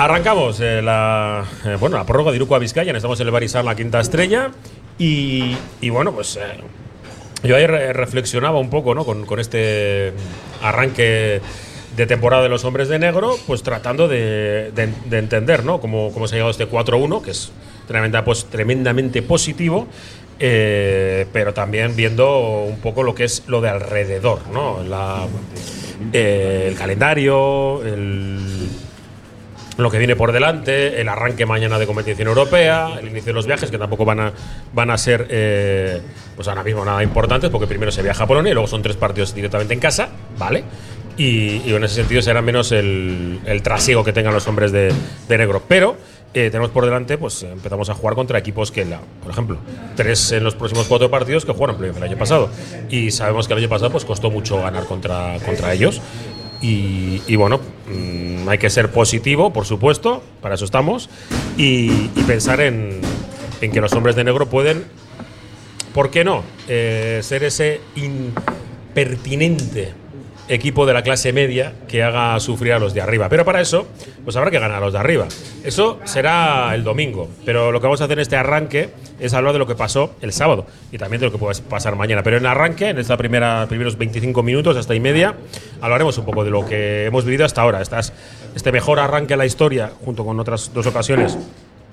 Arrancamos eh, la, eh, bueno, la prórroga de Iruko a Vizcaya. Estamos en el Barisar, la quinta estrella. Y, bueno, pues eh, yo ayer reflexionaba un poco ¿no? con, este arranque de temporada de los hombres de negro, pues tratando de, de- de entender ¿no? cómo, cómo se ha llegado este 4-1, que es tremenda, pues, tremendamente positivo, pero también viendo un poco lo que es lo de alrededor, ¿no? El calendario, el, lo que viene por delante, el arranque mañana de competición europea, el inicio de los viajes, que tampoco van a, van a ser, eh, pues ahora mismo nada importantes, porque primero se viaja a Polonia y luego son tres partidos directamente en casa, ¿vale? Y, y en ese sentido será menos el, el trasiego que tengan los hombres de, de negro. Pero eh, tenemos por delante, pues empezamos a jugar contra equipos que, la, por ejemplo, tres en los próximos cuatro partidos que jugaron el año pasado. Y sabemos que el año pasado pues costó mucho ganar contra, contra ellos. Y, bueno, mm, hay que ser positivo, por supuesto, para eso estamos, y, y pensar en, en que los hombres de negro pueden, ¿por qué no?, Eh, ser ese impertinente equipo de la clase media que haga sufrir a los de arriba. Pero para eso, pues habrá que ganar a los de arriba. Eso será el domingo. Pero lo que vamos a hacer en este arranque es hablar de lo que pasó el sábado y también de lo que puede pasar mañana. Pero en arranque, en primera primeros 25 minutos hasta y media, hablaremos un poco de lo que hemos vivido hasta ahora. Este mejor arranque a la historia, junto con otras dos ocasiones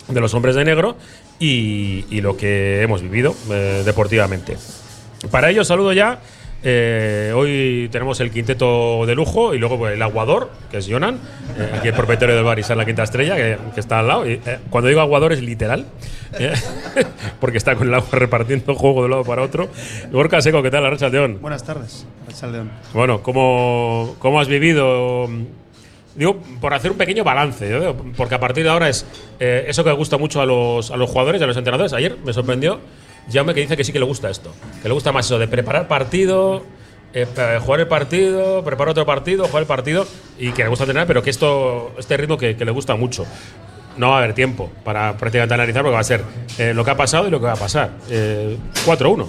de los hombres de negro y, y lo que hemos vivido eh, deportivamente. Para ello saludo ya. Eh, hoy tenemos el quinteto de lujo y luego pues, el aguador, que es Jonan, eh, aquí el propietario del bar y la quinta estrella, que, que está al lado. Y, eh, cuando digo aguador es literal, eh, porque está con el agua repartiendo juego de un lado para otro. Gorka Seco, ¿qué tal, Arracha León? Buenas tardes, León. Bueno, ¿cómo, cómo has vivido? Digo, por hacer un pequeño balance, yo digo, porque a partir de ahora es eh, eso que gusta mucho a los, a los jugadores y a los entrenadores. Ayer me sorprendió Jaume que dice que sí que le gusta esto, que le gusta más eso de preparar partido, eh, jugar el partido, preparar otro partido, jugar el partido y que le gusta entrenar, pero que esto, este ritmo que, le gusta mucho. No va a haber tiempo para prácticamente analizar porque va a ser eh, lo que ha pasado y lo que va a pasar. Eh, 4-1.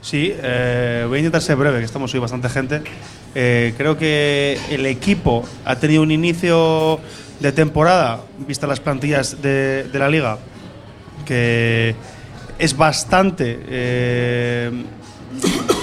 Sí, eh, voy a intentar ser breve, que estamos hoy bastante gente. Creo que el equipo ha tenido un inicio de temporada, vista las plantillas de, de la liga, que es bastante, eh,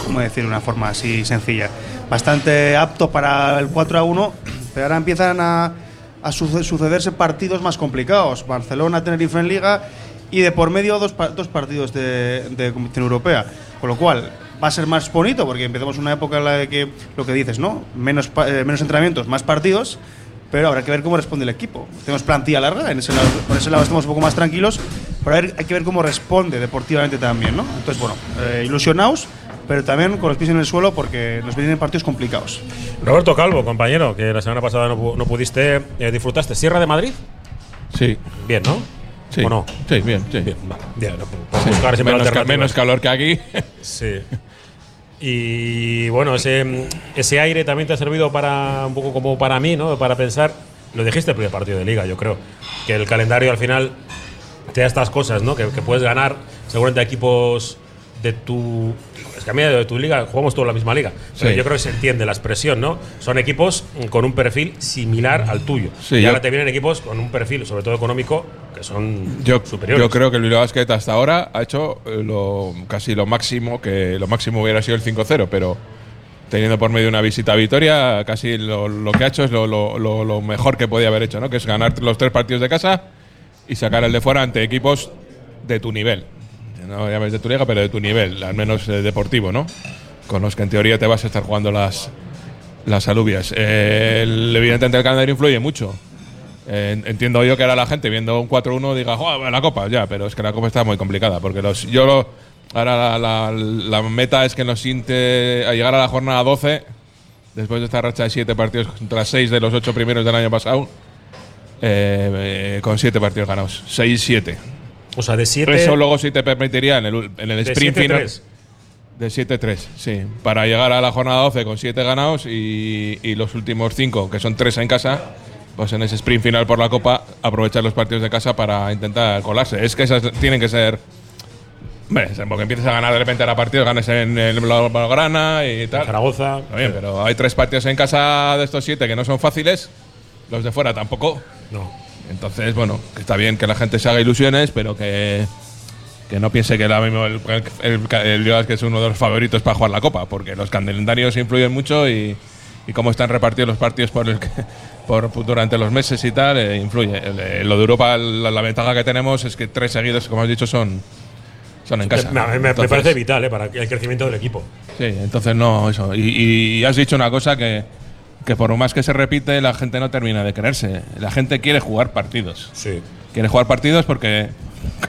¿cómo decir de una forma así sencilla? Bastante apto para el 4 a 1, pero ahora empiezan a, a suce- sucederse partidos más complicados. Barcelona, Tenerife en Liga y de por medio dos, pa- dos partidos de, de competición europea. Con lo cual va a ser más bonito porque empezamos una época en la que lo que dices, ¿no? Menos, eh, menos entrenamientos, más partidos. Pero habrá que ver cómo responde el equipo. Tenemos plantilla larga, en ese lado, por ese lado estamos un poco más tranquilos, pero a ver- hay que ver cómo responde deportivamente también, ¿no? Entonces, bueno, eh, ilusionados, pero también con los pies en el suelo porque nos vienen partidos complicados. Roberto Calvo, compañero, que la semana pasada no, no pudiste, eh, disfrutaste. ¿Sierra de Madrid? Sí. Bien, ¿no? Sí. ¿O no? Sí, bien, sí. Bien, va, bien, no, Sí. buscar siempre menos, ca- menos calor que aquí. Sí. Y bueno, ese, ese aire también te ha servido para un poco como para mí, ¿no? Para pensar, lo dijiste el primer partido de liga, yo creo, que el calendario al final te da estas cosas, ¿no? Que, puedes ganar seguramente equipos de tu. Es que a mí de tu liga jugamos toda la misma liga. Pero Sí. yo creo que se entiende la expresión, ¿no? Son equipos con un perfil similar al tuyo. Sí, y ahora te vienen equipos con un perfil, sobre todo económico, que son Yo, superiores. yo creo que el Bilbao Basket hasta ahora ha hecho eh, lo, casi lo máximo, que lo máximo hubiera sido el 5-0, pero teniendo por medio una visita a Vitoria, casi lo, lo que ha hecho es lo- lo mejor que podía haber hecho, ¿no? Que es ganar los tres partidos de casa y sacar el de fuera ante equipos de tu nivel. No llames de tu liga, pero de tu nivel, al menos eh, deportivo, ¿no? Con los que en teoría te vas a estar jugando las, las alubias. Evidentemente el calendario influye mucho. Eh, entiendo yo que ahora la gente viendo un 4-1 diga, "Joder, la copa, ya, pero es que la copa está muy complicada. Porque los, yo ahora la, meta es que nos siente a llegar a la jornada 12, después de esta racha de 7 partidos contra 6 de los 8 primeros del año pasado, eh, con 7 partidos ganados, 6-7. O sea, de 7. Eso luego sí te permitiría en el, en el de sprint final. 7-3. De 7-3, sí. Para llegar a la jornada 12 con 7 ganados y, y los últimos 5, que son 3 en casa, pues en ese sprint final por la Copa, aprovechar los partidos de casa para intentar colarse. Es que esas tienen que ser. Hombre, porque empiezas a ganar de repente a partidos, ganes en el Blaugrana y tal. Zaragoza. Está bien, pero hay tres partidos en casa de estos 7 que no son fáciles. Los de fuera tampoco. No. Entonces, bueno, que está bien que la gente se haga ilusiones, pero que, que no piense que ahora mismo el, el, el- el que es uno de los favoritos para jugar la Copa, porque los calendarios influyen mucho y, y cómo están repartidos los partidos por el por, durante los meses y tal, eh, influye. El- lo de Europa, la, la ventaja que tenemos es que tres seguidos, como has dicho, son, son en casa. Me, me- me Entonces- parece vital eh, para el crecimiento del equipo. Sí, entonces no, eso. Y, y has dicho una cosa que, que por más que se repite, la gente no termina de creerse. La gente quiere jugar partidos. Sí. Quiere jugar partidos porque,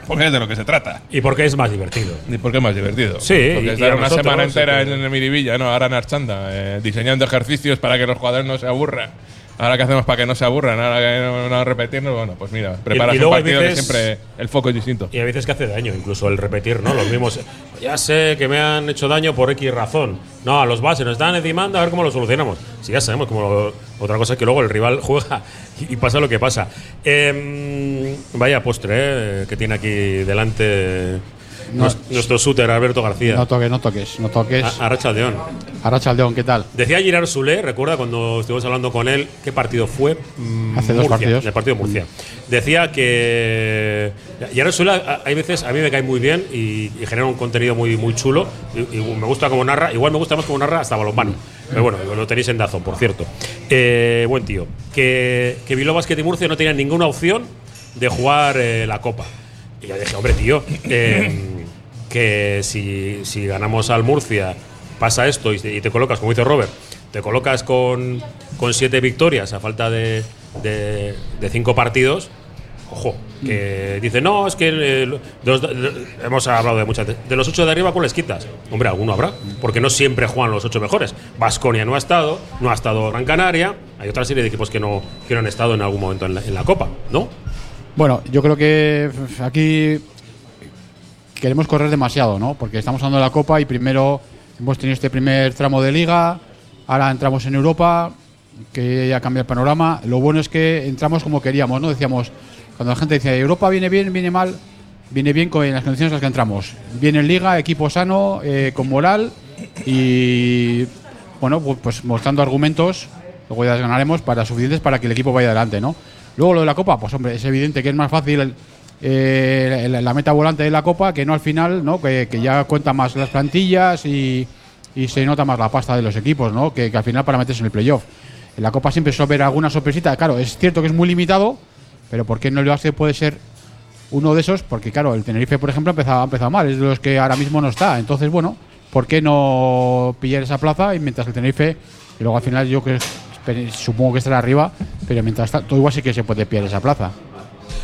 porque es de lo que se trata. Y porque es más divertido. Y porque es más divertido. Sí, Porque y- estar y una nosotros, semana entera sí, en el Miribilla, ¿no? Ahora en Archanda, eh, diseñando ejercicios para que los jugadores no se aburran. Ahora qué hacemos para que no se aburran, ahora que no, no repetirnos, bueno, pues mira, preparas y un partido que siempre el foco es distinto. Y hay veces que hace daño, incluso el repetir, ¿no? Los mismos. Ya sé que me han hecho daño por X razón. No, a los bases nos están encimando a ver cómo lo solucionamos. Si ya sabemos cómo lo- Otra cosa es que luego el rival juega y, y pasa lo que pasa. Em, vaya postre eh, que tiene aquí delante No. nues- nuestro shooter Alberto García. No toques, no toques, no toques. Arracha León. Arracha Aldeón, ¿qué tal? Decía Girard Sule, recuerda cuando estuvimos hablando con él, ¿qué partido fue? Mm, Hace dos Murcia, partidos. El partido de Murcia. Decía que Girard Sule, a- hay veces, a mí me cae muy bien y, y genera un contenido muy, muy chulo. Y, y me gusta como narra, igual me gusta más como narra hasta balonmano. Pero bueno, lo tenéis en Dazón, por cierto. Eh, buen tío. Que, que Bilbao Basket y Murcia no tenían ninguna opción de jugar eh, la Copa. Y ya dije, hombre, tío, eh, que si, si ganamos al Murcia pasa esto y te, y te colocas, como dice Robert, te colocas con, con siete victorias a falta de, de, de cinco partidos. Ojo, que dice, no, es que eh, los- de- hemos hablado de muchas. De, de los ocho de arriba, ¿cuáles quitas? Hombre, alguno habrá, porque no siempre juegan los ocho mejores. Vasconia no ha estado, no ha estado Gran Canaria, hay otra serie de equipos que no, que no han estado en algún momento en la, en la Copa, ¿no? Bueno, yo creo que aquí queremos correr demasiado, ¿no? Porque estamos de la Copa y primero hemos tenido este primer tramo de liga, ahora entramos en Europa, que ya cambia el panorama. Lo bueno es que entramos como queríamos, ¿no? Decíamos, cuando la gente decía, Europa viene bien, viene mal, viene bien con las condiciones en las que entramos. Viene en liga, equipo sano, eh, con moral y, bueno, pues, pues mostrando argumentos, luego ya ganaremos, para suficientes para que el equipo vaya adelante, ¿no? Luego lo de la Copa, pues hombre, es evidente que es más fácil eh, la, meta volante de la Copa que no al final, ¿no? Que, que ya cuenta más las plantillas y, y se nota más la pasta de los equipos, ¿no? Que, que al final para meterse en el playoff. En la Copa siempre suele haber alguna sorpresita. Claro, es cierto que es muy limitado, pero ¿por qué no el básquet puede ser uno de esos? Porque claro, el Tenerife, por ejemplo, ha empezado, ha empezado mal, es de los que ahora mismo no está. Entonces, bueno, ¿por qué no pillar esa plaza? Y mientras el Tenerife, y luego al final yo que supongo que estará arriba, pero mientras tanto, igual sí que se puede pillar esa plaza.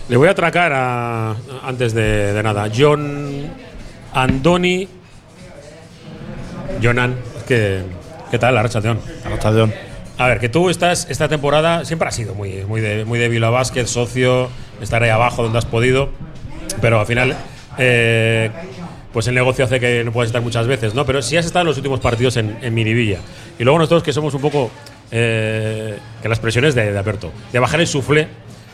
Le voy a atracar a, antes de, de nada. John Andoni. Jonan, ¿qué, qué tal la racha, León? Arrachaldeón. A ver, que tú estás esta temporada siempre has sido muy, muy, de, muy de Bilbao Basket, socio, estar ahí abajo donde has podido, pero al final, eh, pues el negocio hace que no puedas estar muchas veces, ¿no? Pero sí has estado en los últimos partidos en, en Miribilla. Y luego nosotros que somos un poco, eh, que las presiones de, de Alberto, de bajar el suflé,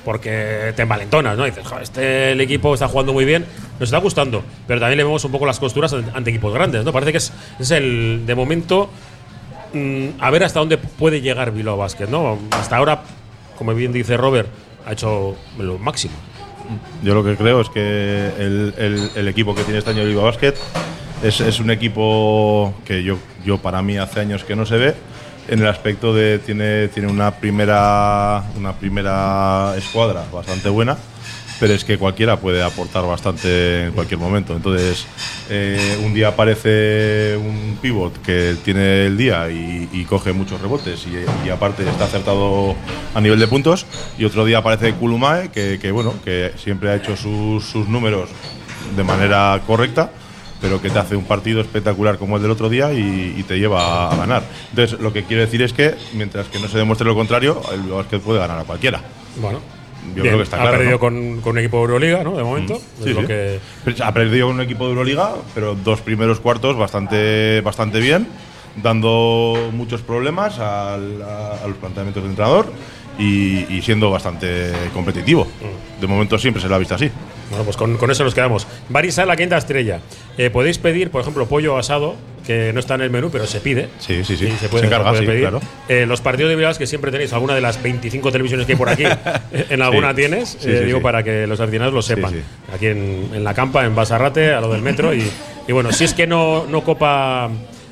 porque te envalentonas, ¿no? Dices, "Joder, este el equipo está jugando muy bien, nos está gustando, pero también le vemos un poco las costuras ante equipos grandes, ¿no? Parece que es, es el, de momento, mm, a ver hasta dónde puede llegar Bilbao Basket, ¿no? Hasta ahora, como bien dice Robert, ha hecho lo máximo. Yo lo que creo es que el, el- equipo que tiene este año Bilbao Basket es, es un equipo que yo, yo para mí hace años que no se ve en el aspecto de tiene, tiene una primera una primera escuadra bastante buena pero es que cualquiera puede aportar bastante en cualquier momento. Entonces, eh, un día aparece un pivot que tiene el día y, coge muchos rebotes y, y aparte está acertado a nivel de puntos, y otro día aparece Kulumae que, que, bueno, que siempre ha hecho sus, sus números de manera correcta, pero que te hace un partido espectacular como el del otro día y, y te lleva a ganar. Entonces, lo que quiero decir es que mientras que no se demuestre lo contrario, el básquet puede ganar a cualquiera. Bueno, Yo bien, creo que está ha claro. perdido ¿no? con, con un equipo de Euroliga, ¿no? De momento. es Sí, lo sí. que- Ha perdido con un equipo de Euroliga, pero dos primeros cuartos bastante, bastante bien, dando muchos problemas al- a, a los planteamientos del entrenador y, y siendo bastante competitivo. De momento siempre se lo ha visto así. Bueno, pues con, con eso nos quedamos. Barisa, la quinta estrella. Eh, podéis pedir, por ejemplo, pollo asado, que no está en el menú, pero se pide. Sí, sí, sí. Y se puede, Se encarga, puede sí, pedir. claro. Eh, los partidos de Bilbao que siempre tenéis, alguna de las 25 televisiones que hay por aquí, eh, en alguna Sí. tienes, Sí, eh, sí, digo sí. para que los aficionados lo sepan. sí. Aquí en, en la campa, en Basarrate, a lo del metro. Y, y bueno, si es que no, no copa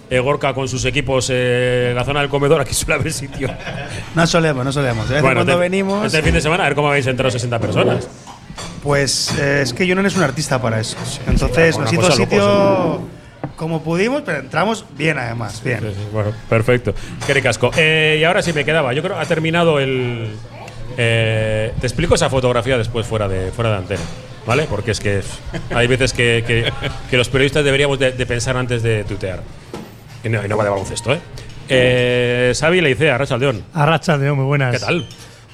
eh, Gorka con sus equipos eh, en la zona del comedor, aquí suele haber sitio. No solemos, no solemos. En Bueno, cuando este- venimos, Este fin de semana, a ver cómo habéis entrado 60 personas. Pues eh, es que yo no es un artista para eso. Entonces una nos hizo sitio como pudimos, pero entramos bien además, bien. Sí, sí, Bueno, perfecto. Qué ricasco. Eh, y ahora sí me quedaba. Yo creo que ha terminado el. eh, te explico esa fotografía después fuera de, fuera de antena. ¿Vale? Porque es que hay veces que, que- que los periodistas deberíamos de, de pensar antes de tuitear. Y no, y no va de baloncesto, ¿eh? eh Xavi Leicea, Racha León. Arracha, Leo, muy buenas. ¿Qué tal?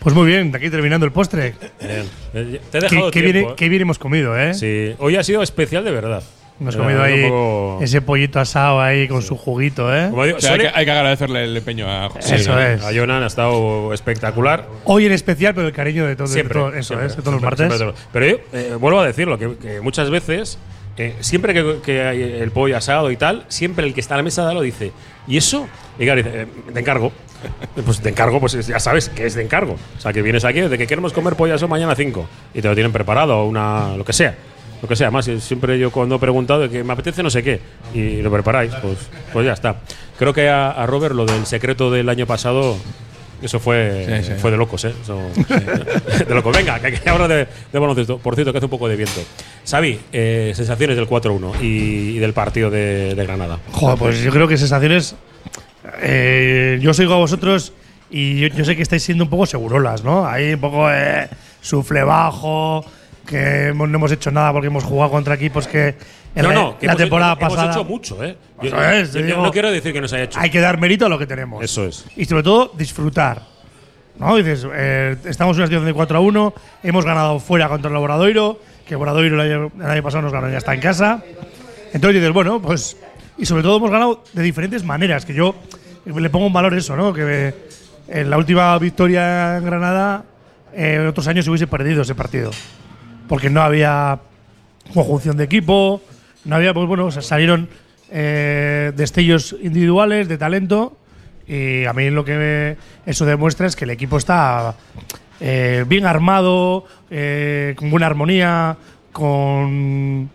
Pues muy bien, de aquí terminando el postre. Bien. Eh, Te he Qué, dejado qué tiempo, bien, ¿eh? qué bien hemos comido, ¿eh? Sí, hoy ha sido especial de verdad. Hemos Eh, comido ahí poco- ese pollito asado ahí con su juguito, ¿eh? Como digo, O sea, hay, que, hay que agradecerle el empeño a José. Eso es. A Jonan ha estado espectacular. Hoy en especial, pero el cariño de todo- eso siempre, es, de todos los siempre, martes. siempre, Pero yo eh, vuelvo a decirlo, que, que muchas veces, eh, siempre que, que hay el pollo asado y tal, siempre el que está a la mesa da lo dice. ¿Y eso? Y claro, dice, eh, te encargo. Pues te encargo, pues ya sabes que es de encargo. O sea, que vienes aquí, de que queremos comer pollo asado mañana a 5 y te lo tienen preparado, o una, lo que sea. Lo que sea, más siempre yo cuando he preguntado de que me apetece no sé qué y lo preparáis, pues, pues ya está. Creo que a, a Robert lo del secreto del año pasado eso fue, Sí, sí. fue de locos, ¿eh? Eso- de locos. Venga, que, que ahora de, de baloncesto. Por cierto, que hace un poco de viento. Xavi, eh, sensaciones del 4-1 y, y del partido de, de Granada. Joder, pues yo creo que sensaciones. Eh, yo os oigo a vosotros y yo, yo sé que estáis siendo un poco segurolas, ¿no? Ahí un poco eh, sufle bajo, que hemos- no hemos hecho nada porque hemos jugado contra equipos que en no, la, no, que la hemos, temporada hemos pasada. hecho mucho, ¿eh? Yo, Eso es, yo- yo digo- no quiero decir que nos haya hecho. Hay que dar mérito a lo que tenemos. Eso es. Y sobre todo, disfrutar. ¿no? Dices, eh, estamos en una situación de 4 a 1, hemos ganado fuera contra el Obradoiro, que Obradoiro el año, el año pasado nos ganó ya está en casa. Entonces dices, bueno, pues. Y sobre todo hemos ganado de diferentes maneras, que yo le pongo un valor eso, ¿no? Que en la última victoria en Granada, eh, en otros años se hubiese perdido ese partido. Porque no había conjunción de equipo, no había, pues bueno, o sea, salieron eh, destellos individuales de talento y a mí lo que eso demuestra es que el equipo está eh, bien armado, eh, con buena armonía, con,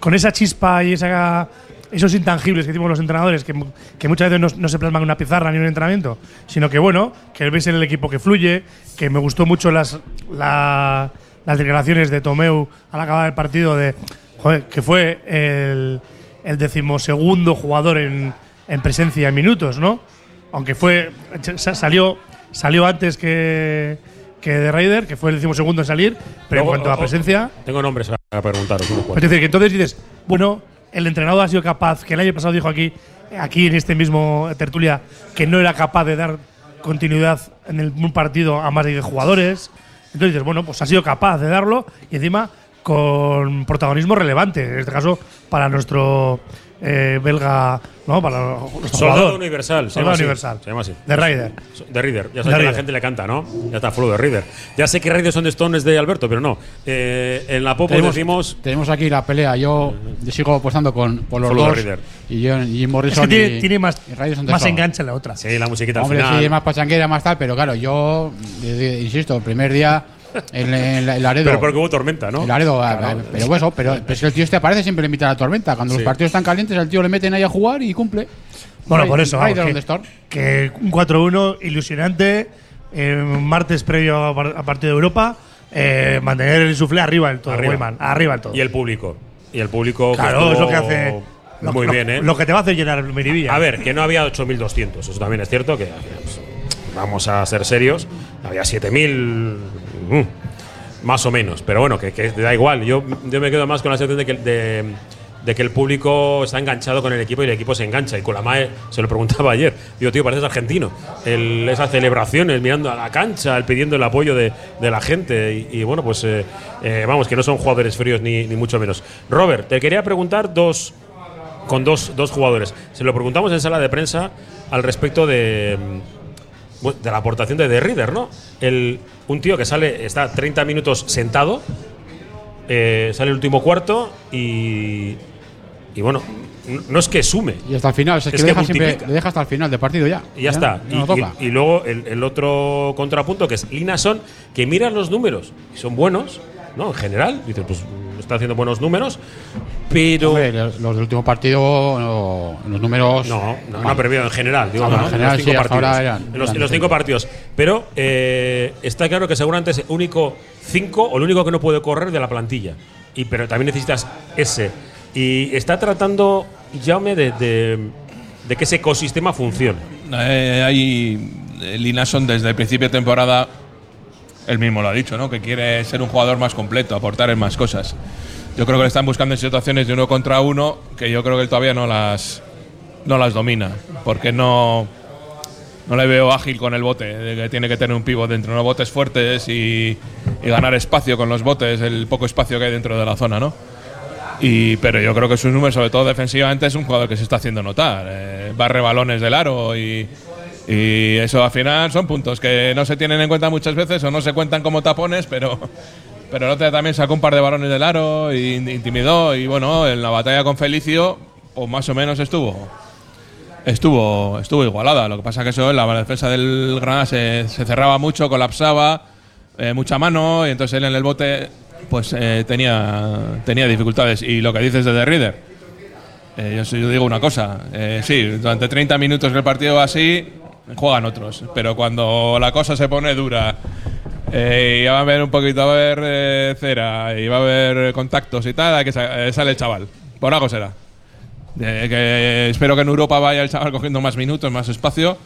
con esa chispa y esa, esos intangibles que decimos los entrenadores, que, que muchas veces no, no se plasman en una pizarra ni en un entrenamiento, sino que bueno, que ves en el equipo que fluye, que me gustó mucho las, la- las declaraciones de Tomeu al acabar el partido de joder, que fue el, el decimosegundo jugador en, en presencia en minutos, ¿no? Aunque fue sa- salió salió antes que, que de Raider, que fue el decimosegundo en salir, pero en cuanto a presencia, Tengo nombres a preguntaros. unos es decir, que entonces dices, bueno, el entrenador ha sido capaz, que el año pasado dijo aquí, aquí en este mismo tertulia, que no era capaz de dar continuidad en el, un partido a más de 10 jugadores. Entonces dices, bueno, pues ha sido capaz de darlo y encima con protagonismo relevante, en este caso para nuestro eh, belga, ¿no? Para nuestro Soldado jugador. Universal. Se Soldado llama así. universal. Se llama así. De Raider. De Reader. Ya sabes que la gente le canta, ¿no? Ya está fluo de Reader. Ya sé que Reader son de Stones de Alberto, pero no. Eh, en la Popo Tenemos, decimos. tenemos aquí la pelea. Yo, sigo apostando con, por los Follow the dos. Reader. Y yo y Es Morrison que tiene, y- tiene más, y Ryder son de más Stone. enganche en la otra. Sí, la musiquita Hombre, al final. sí, es más pachanguera, más tal, pero claro, yo eh, insisto, el primer día en, en, en Laredo. pero porque hubo tormenta, ¿no? En Laredo, a- a- pero eso, pero, pero es que el tío este aparece siempre le invita a la tormenta. Cuando Sí. los partidos están calientes, al tío le meten ahí a jugar y cumple. Bueno, por eso, vamos, que, un 4-1 ilusionante, eh, martes previo a, par- a partido de Europa, eh, mantener el suflé arriba del todo, Arriba. Weyman, arriba del todo. Y el público. Y el público. claro, es lo que hace. lo- Muy lo- bien, ¿eh? Lo que te va a hacer llenar el Miribilla. A ver, que no había 8.200, eso también es cierto, que pues, vamos a ser serios, había 7.000, más o menos, pero bueno, que, da igual, yo, yo me quedo más con la sensación de que, de, que el público está enganchado con el equipo y el equipo se engancha, y con la MAE se lo preguntaba ayer, digo, tío, pareces argentino, el- esas celebraciones, mirando a la cancha, el pidiendo el apoyo de, de la gente, y, bueno, pues eh, eh, vamos, que no son jugadores fríos ni, ni mucho menos. Robert, te quería preguntar dos con dos, dos jugadores. Se lo preguntamos en sala de prensa al respecto de, de la aportación de The Reader, ¿no? El, un tío que sale, está 30 minutos sentado, eh, sale el último cuarto y, y bueno, no es que sume. Y hasta el final, es, Es que, deja siempre, le deja hasta el final del partido ya. Y ya está. no Y, toca. y- y luego el, el otro contrapunto que es Linason, que miras los números y son buenos, ¿no? En general, dices, pues está haciendo buenos números, pero. Hombre, los los del último partido, no, los números. No, no, no, pero en general, digo, Ah, en general los cinco sí, hasta partidos. ahora eran- en los, eran en los cinco cinco. partidos. Pero eh, está claro que seguramente es el único cinco o el único que no puede correr de la plantilla. Y, pero también necesitas ese. Y está tratando, Jaume, de, de, de que ese ecosistema funcione. Eh, hay eh, Linason desde el principio de temporada, él mismo lo ha dicho, ¿no? Que quiere ser un jugador más completo, aportar en más cosas. Yo creo que le están buscando en situaciones de uno contra uno que yo creo que él todavía no las no las domina, porque no no le veo ágil con el bote, que tiene que tener un pivot dentro, unos botes fuertes y, y ganar espacio con los botes, el poco espacio que hay dentro de la zona, ¿no? Y, pero yo creo que sus números, sobre todo defensivamente, es un jugador que se está haciendo notar. Eh, barre balones del aro y, y eso al final son puntos que no se tienen en cuenta muchas veces o no se cuentan como tapones, pero, pero el otro también sacó un par de balones del aro y intimidó. Y bueno, en la batalla con Felicio, pues más o menos estuvo. Estuvo, estuvo igualada. Lo que pasa que eso, la defensa del Granada se, se cerraba mucho, colapsaba, eh, mucha mano, y entonces él en el bote pues eh, tenía, tenía dificultades. Y lo que dices de The Reader, eh, yo, yo digo una cosa, eh, sí, durante 30 minutos del partido así, juegan otros, pero cuando la cosa se pone dura eh, y va a haber un poquito, va a haber eh, cera y va a haber contactos y tal, que eh, sale el chaval, por algo será. De que espero que en Europa vaya el chaval cogiendo más minutos, más espacio,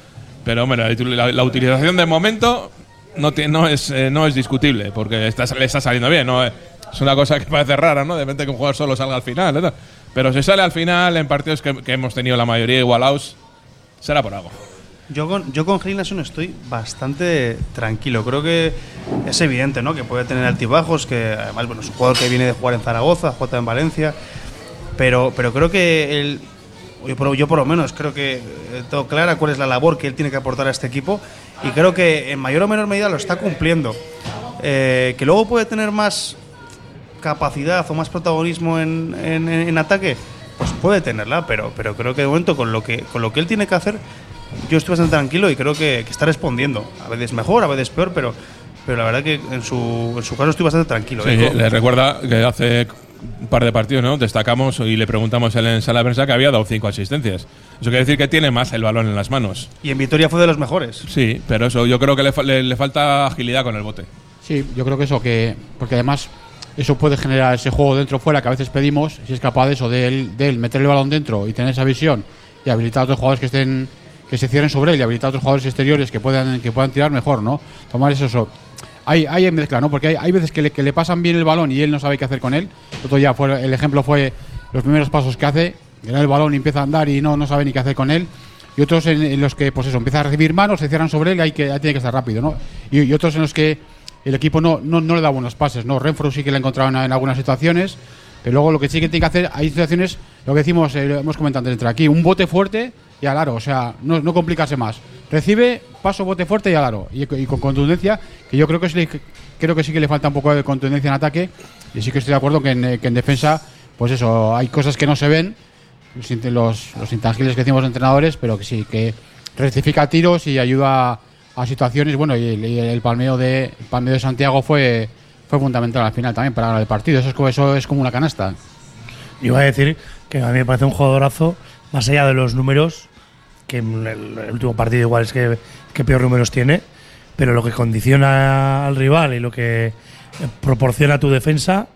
pero hombre, la, utilización de momento no, eh, es discutible, porque está, le está saliendo bien. ¿no? Es una cosa que parece rara, ¿no? De repente que un jugador solo salga al final. ¿no? Pero si sale al final en partidos que, que hemos tenido la mayoría igualados, será por algo. Yo con, yo con Gilnason estoy bastante tranquilo. Creo que es evidente ¿no? que puede tener altibajos, que además bueno, es un jugador que viene de jugar en Zaragoza, juega en Valencia. Pero, pero creo que él, yo por, yo por lo menos creo que eh, tengo clara cuál es la labor que él tiene que aportar a este equipo y creo que en mayor o menor medida lo está cumpliendo. Eh, que luego puede tener más capacidad o más protagonismo en, en- en ataque, pues puede tenerla, pero, pero creo que de momento con lo que, con lo que él tiene que hacer, yo estoy bastante tranquilo y creo que, que está respondiendo. A veces mejor, a veces peor, pero, pero la verdad que en su, en su caso estoy bastante tranquilo. Sí, ¿eh? le recuerda que hace un par de partidos ¿no? destacamos y le preguntamos en la sala de prensa que había dado cinco asistencias. Eso quiere decir que tiene más el balón en las manos. Y en Vitoria fue de los mejores. Sí, pero eso yo creo que le, le- le falta agilidad con el bote. Sí, yo creo que eso, que porque además eso puede generar ese juego dentro-fuera que a veces pedimos, si es capaz de eso, de él, de él meter el balón dentro y tener esa visión y habilitar a otros jugadores que estén que se cierren sobre él y habilitar a otros jugadores exteriores que puedan que puedan tirar mejor, ¿no? Tomar eso, eso. Hay, hay mezcla, ¿no? Porque hay, hay veces que le, que le pasan bien el balón y él no sabe qué hacer con él. Otro día fue, el ejemplo fue los primeros pasos que hace, que da el balón y empieza a andar y no, no sabe ni qué hacer con él. Y otros en, los que, pues eso, empieza a recibir manos, se cierran sobre él y hay que, tiene que estar rápido, ¿no? Y, y otros en los que el equipo no, no, no le da buenos pases, ¿no? Renfro sí que le ha encontrado en, en algunas situaciones, pero luego lo que sí que tiene que hacer, hay situaciones, lo que decimos, eh, hemos comentado antes, entre aquí, un bote fuerte y al aro, o sea, no, no complicarse más. Recibe, paso, bote fuerte y al aro, y, con contundencia, que yo creo que, sí, creo que sí que le falta un poco de contundencia en ataque, y sí que estoy de acuerdo que en, que en defensa, pues eso, hay cosas que no se ven, los, los, intangibles que decimos entrenadores, pero que sí, que rectifica tiros y ayuda a situaciones. Bueno, y el, palmeo de palmeo de Santiago fue, fue fundamental al final también para el partido. Eso es como, eso es como una canasta. Iba a decir que a mí me parece un jugadorazo, más allá de los números, que el, el último partido igual es que, que peor números tiene, pero lo que condiciona al rival y lo que eh, proporciona a tu defensa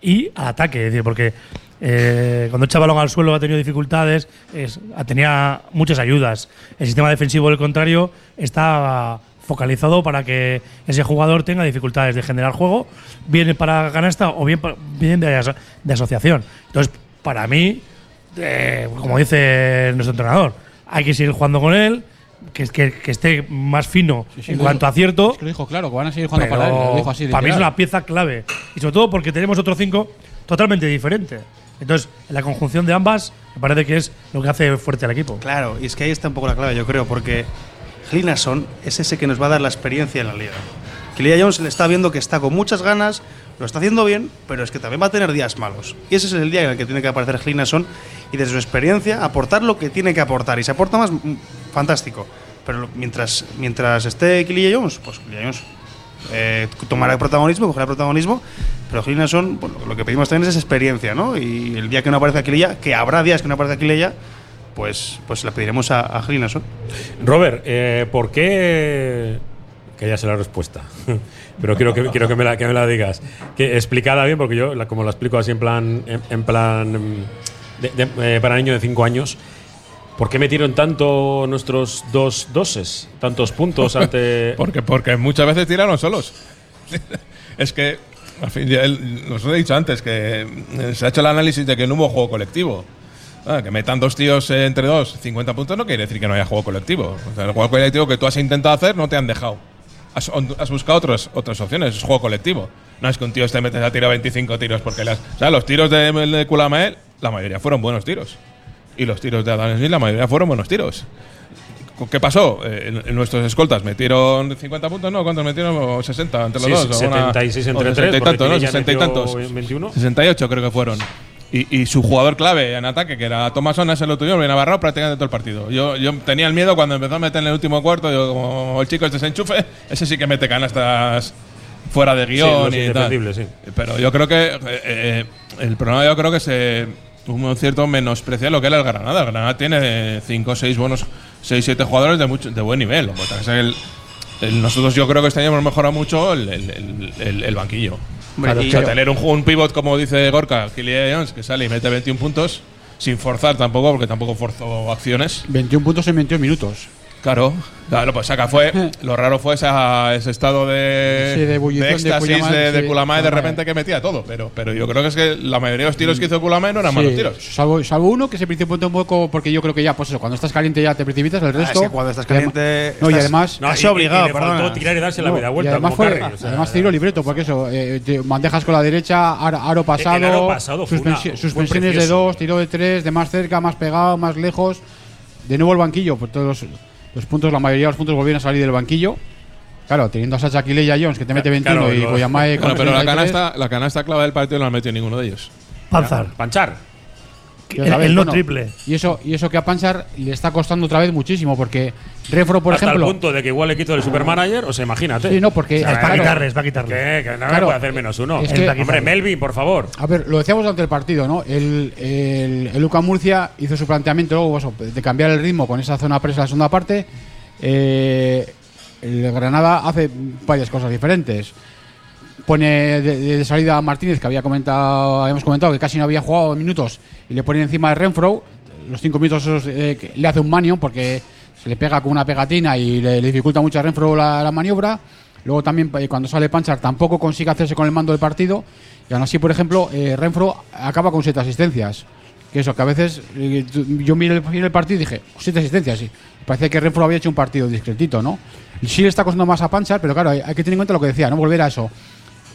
y al ataque. Es decir, porque eh, cuando echa balón al suelo ha tenido dificultades, es- tenía muchas ayudas. El sistema defensivo, del contrario, está focalizado para que ese jugador tenga dificultades de generar juego, bien para canasta o bien, bien de, aso- de asociación. Entonces, para mí, eh, como dice nuestro entrenador, hay que seguir jugando con él, que, que, que esté más fino sí, en lo cuanto dijo. a acierto. Es que lo dijo claro, que van a seguir jugando para él. Lo dijo así. para mí es una pieza clave. Y sobre todo porque tenemos otros cinco totalmente diferentes. Entonces, la conjunción de ambas me parece que es lo que hace fuerte al equipo. Claro, y es que ahí está un poco la clave, yo creo, porque Glinason es ese que nos va a dar la experiencia en la liga. Killia Jones se le está viendo que está con muchas ganas, lo está haciendo bien, pero es que también va a tener días malos. Y ese es el día en el que tiene que aparecer Hlinason y desde su experiencia aportar lo que tiene que aportar. Y se aporta más, mm, fantástico. Pero mientras, mientras esté Killia Jones, pues Killia Jones eh, tomará el protagonismo, cogerá el protagonismo. Pero Hlinason, bueno, lo que pedimos también es experiencia, ¿no? Y el día que no aparezca Killia, que habrá días que no aparezca Killia, pues, pues la pediremos a, a Hlinason. Robert, eh, ¿por qué.? Que ya sé la respuesta. Pero quiero que, quiero que, me la, que me la digas. Que explicada bien, porque yo, como la explico así en plan. En, plan. mm, eh, para niño de 5 años. ¿Por qué metieron tanto nuestros dos doses? Tantos puntos ante. Porque, porque muchas veces tiraron solos. es que, al fin, ya el- os lo he dicho antes, que eh, se ha hecho el análisis de que no hubo juego colectivo. Ah, que metan dos tíos eh, entre dos, 50 puntos, no quiere decir que no haya juego colectivo. El juego colectivo que tú has intentado hacer no te han dejado. Has, has buscado otras, otras opciones, es juego colectivo. No es que un tío este metes a tirar 25 tiros porque las. O sea, los tiros de, de Kulamael, la mayoría fueron buenos tiros. Y los tiros de Adam Smith, la mayoría fueron buenos tiros. ¿Qué pasó? Eh, nuestros escoltas metieron 50 puntos, ¿no? ¿Cuántos metieron? 60 entre los Sí, dos. o una- 76 o entre 60 tres, y tantos, ¿no? Pinilla 60 y tantos. 21. 68 creo que fueron. Y, y su jugador clave en ataque, que era Thomason, ese lo tuvieron bien abarrado prácticamente todo el partido. Yo, yo tenía el miedo cuando empezó a meter en el último cuarto, yo, como el chico es desenchufe, ese sí que mete canastas fuera de guion y tal. sí. Pero yo creo que eh, eh, el problema yo creo que se un cierto menosprecio de lo que era el Granada. El Granada tiene 5 o 6 buenos, 6 7 jugadores de mucho, de buen nivel. Es el- el- nosotros yo creo que este año hemos mejorado mucho el, el- el- el- el banquillo. Hombre, Claro, y- tener un, un pivot, como dice Gorka, Jones, que sale y mete 21 puntos, sin forzar tampoco, porque tampoco forzó acciones. 21 puntos en 21 minutos. Claro, claro, pues saca fue. Lo raro fue esa- ese estado de, Sí, de de éxtasis Kulamae, de, de de Kulamae. repente que metía todo. Pero, pero yo creo que es que la mayoría de los tiros que hizo Kulamae no eran malos tiros. Salvo, salvo uno que se precipitó un poco porque yo creo que ya, pues eso, cuando estás caliente ya te precipitas, el Ah, resto. es que cuando estás y además- caliente. No, y además. No, y- y- obligado, y perdona. tirar y darse la media y vuelta. además, como fue, Carri, o sea, además tiro libreto, porque eso, eh, te bandejas con la derecha, aro, aro pasado, el aro pasado una- suspensi- suspensiones de dos, tiro de tres, de más cerca, más pegado, más lejos. De nuevo el banquillo, pues todos los, los puntos, la mayoría de los puntos volvieron a salir del banquillo. Claro, teniendo a Sacha Aquileia Jones que te mete 21 Claro, y Goyamae con Bueno, pero la 33, canasta, la canasta clave del partido no la metió ninguno de ellos. Panzar. Panchar. Que El, otra vez, el no bueno, triple. Y eso, y eso que a Panchar le está costando otra vez muchísimo, porque Refro, por Hasta ejemplo. el punto de que igual le quito el supermanager, o sea, imagínate. Sí, no, porque. Es para claro, quitarles, para quitarles. Que, que no me Claro, puede hacer menos uno. es que- Hombre, Melvin, por favor. A ver, lo decíamos durante el partido, ¿no? El, el, el Luca Murcia hizo su planteamiento luego, eso, de cambiar el ritmo con esa zona presa en la segunda parte. Eh, el Granada hace varias cosas diferentes. Pone de, de salida a Martínez, que había comentado, habíamos comentado que casi no había jugado minutos, y le pone encima de Renfro. Los cinco minutos esos, eh, le hace un manion porque se le pega con una pegatina y le, le dificulta mucho a Renfro la, la maniobra. Luego también eh, cuando sale Panchar tampoco consigue hacerse con el mando del partido. Y aún así, por ejemplo, eh, Renfro acaba con siete asistencias. Que eso, que a veces eh, yo miré el, miré el partido y dije, siete asistencias, sí. Parece que Renfro había hecho un partido discretito, ¿no? Sí le está costando más a Panchar, pero claro, hay, hay que tener en cuenta lo que decía, ¿no? Volver a eso.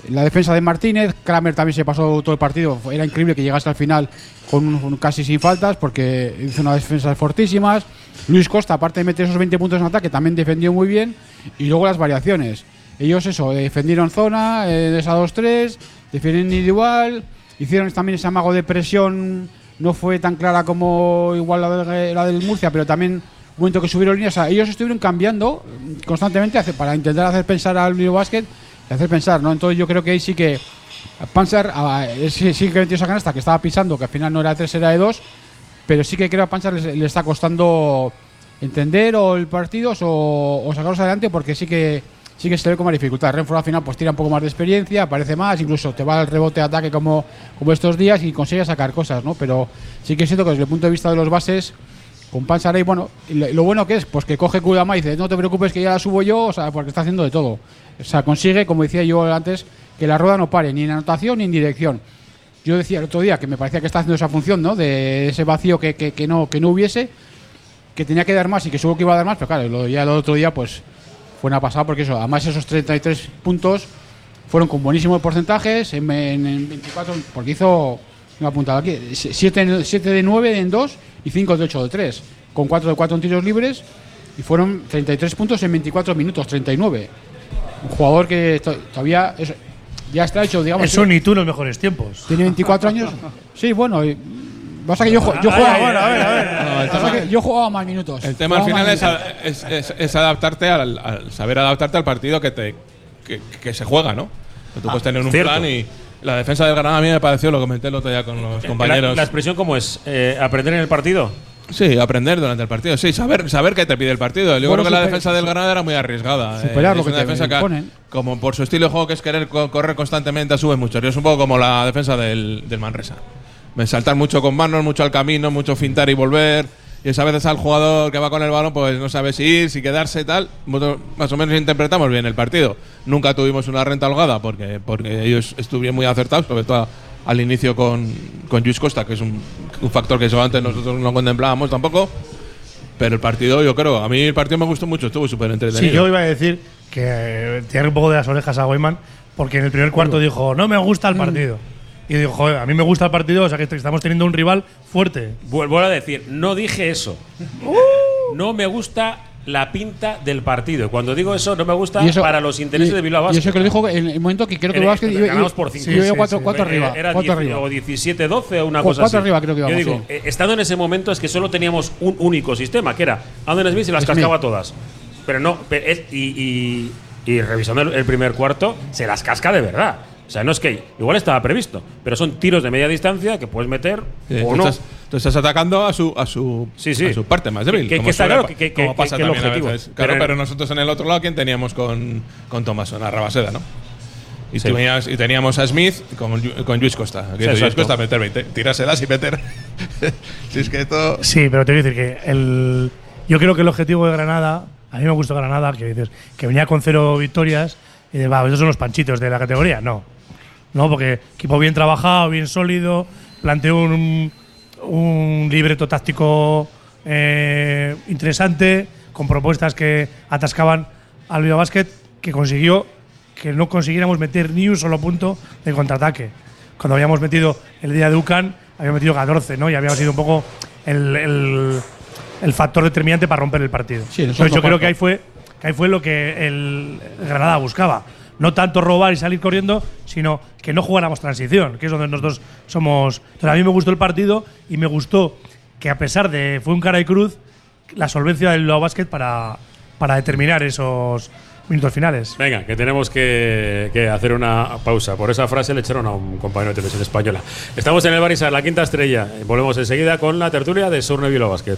La defensa de Martínez, Kramer también se pasó todo el partido. Era increíble que llegase al final con un casi sin faltas porque hizo unas defensas fortísimas. Luis Costa, aparte de meter esos 20 puntos en ataque, también defendió muy bien. Y luego las variaciones. Ellos, eso, defendieron zona, eh, esa 2-3, defendieron individual, hicieron también ese amago de presión. No fue tan clara como igual la, de- la del Murcia, pero también un momento que subieron líneas. O sea, ellos estuvieron cambiando constantemente para intentar hacer pensar al Basket y hacer pensar, ¿no? Entonces yo creo que ahí sí que Panzer ah, eh, sí, sí que metió esa canasta que estaba pisando, que al final no era de 3, era de 2, pero sí que creo a Panzer le, está costando entender o el partido o, o sacarlos adelante porque sí que sí que se ve como más dificultad. Renfro al final pues tira un poco más de experiencia, aparece más, incluso te va al rebote ataque como, como estos días y consigue sacar cosas, ¿no? Pero sí que siento que desde el punto de vista de los bases con Panzer ahí, bueno, lo, lo bueno que es, pues que coge Kudama y dice, no te preocupes que ya la subo yo, o sea, porque está haciendo de todo. O sea, consigue, como decía yo antes, que la rueda no pare, ni en anotación ni en dirección. Yo decía el otro día que me parecía que está haciendo esa función, ¿no? De ese vacío que, que- que no, que no hubiese, que tenía que dar más y que seguro que iba a dar más, pero claro, lo, ya el otro día, pues fue una pasada porque eso, además esos 33 puntos fueron con buenísimos porcentajes en, en- en 24, porque hizo, me apuntado aquí, 7, de 9 en 2 y 5 de 8 de 3, con 4 de 4 en tiros libres y fueron 33 puntos en 24 minutos, 39. Un jugador que to- todavía es- ya está hecho, digamos. Eso ni tú en los mejores tiempos. Tiene 24 años. Sí, bueno. y- Pasa que yo, yo jugaba. bueno, a ver, a ver. No, tema- que yo jugaba más minutos. El tema al final es, es- es- es adaptarte al, al saber adaptarte al partido que te que, que se juega, ¿no? Que tú puedes tener un cierto. plan y la defensa del Granada a mí me pareció, lo comenté el otro día con los La, compañeros. la expresión cómo es, Eh, aprender en el partido. Sí, aprender durante el partido. Sí, saber, saber qué te pide el partido. Yo Bueno, creo que la defensa del Granada era muy arriesgada. Superar Eh, lo es que una te defensa que, imponen. como por su estilo de juego que es querer co- correr constantemente, sube mucho. Es un poco como la defensa del, del Manresa. Me saltar mucho con manos, mucho al camino, mucho fintar y volver. Y esa veces al jugador que va con el balón, pues no sabe si ir, si quedarse y tal. Más o menos interpretamos bien el partido. Nunca tuvimos una renta holgada porque, porque ellos estuvieron muy acertados, sobre todo al inicio con, con Luis Costa, que es un, un factor que antes nosotros no contemplábamos tampoco. Pero el partido, yo creo, a mí el partido me gustó mucho, estuvo súper entretenido. Sí, yo iba a decir que eh, tirar un poco de las orejas a Weyman, porque en el primer cuarto dijo, no me gusta el partido. Y dijo, joder, a mí me gusta el partido, o sea que estamos teniendo un rival fuerte. Vuelvo a decir, no dije eso. No me gusta la pinta del partido. Cuando digo eso, no me gusta eso- para los intereses y- de Bilbao Y eso que lo dijo en el momento que creo que En- el Basket iba- ganamos por cinco. iba Sí, sí, cuatro, sí. cuatro Eh, arriba. Era cuatro 10 arriba. o 17-12 o una cosa cuatro así. arriba creo que Yo íbamos, digo, sí. eh, estando en ese momento es que solo teníamos un único sistema, que era Andon Smith y las Smith. cascaba todas. Pero no, pe- es- y, y- y revisando el, el primer cuarto, se las casca de verdad. O sea, no es que igual estaba previsto, pero son tiros de media distancia que puedes meter Sí, o tú, no. estás, tú estás atacando a su, a su, Sí, sí. a su parte más débil. Que- que como está suele claro que- que- pasa que el objetivo. Claro, Pero- pero, nosotros en el otro lado, ¿quién teníamos con, con Thomason? A Rabaseda, ¿no? Y, Sí. tenías- y teníamos a Smith con, con Luis Costa. Que Sí, Luis. Costa meter 20. Tirárselas y meter. si es que esto. Sí, pero te voy a decir que el, yo creo que el objetivo de Granada, a mí me gustó Granada, que dices que venía con cero victorias y dices, va, estos son los panchitos de la categoría. No, no, porque equipo bien trabajado, bien sólido, planteó un, un libreto táctico eh, interesante, con propuestas que atascaban al Bilbao Basket, que consiguió que no consiguiéramos meter ni un solo punto de contraataque. Cuando habíamos metido el día de UCAN, habíamos metido 14, ¿no? Y había sido un poco el, el- el factor determinante para romper el partido. Sí, Entonces yo creo que ahí fue, que ahí fue lo que el Granada buscaba. No tanto robar y salir corriendo, sino que no jugáramos transición, que es donde nosotros somos. Entonces a mí me gustó el partido y me gustó que a pesar de fue un cara y cruz, la solvencia del Bilbao Basket para, para determinar esos minutos finales. Venga, que tenemos que, hacer una pausa. Por esa frase le echaron a un compañero de televisión española. Estamos en el Barisar, la quinta estrella. Volvemos enseguida con la tertulia de Surne Bilbao Basket.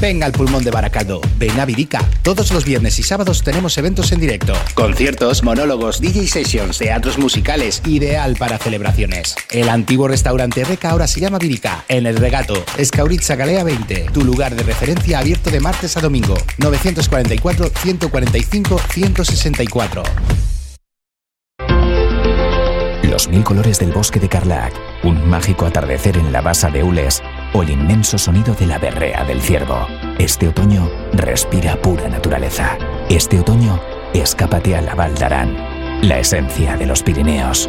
Venga al pulmón de Baracaldo, ven a Virica. Todos los viernes y sábados tenemos eventos en directo. Conciertos, monólogos, DJ sessions, teatros musicales, ideal para celebraciones. El antiguo restaurante Reca ahora se llama Virica, en el regato. Escauritza Galea 20, tu lugar de referencia abierto de martes a domingo. 944-145-164. Los mil colores del bosque de Carlac, un mágico atardecer en la basa de Ules o el inmenso sonido de la berrea del ciervo. Este otoño respira pura naturaleza. Este otoño escápate a la Val d'Aran, la esencia de los Pirineos.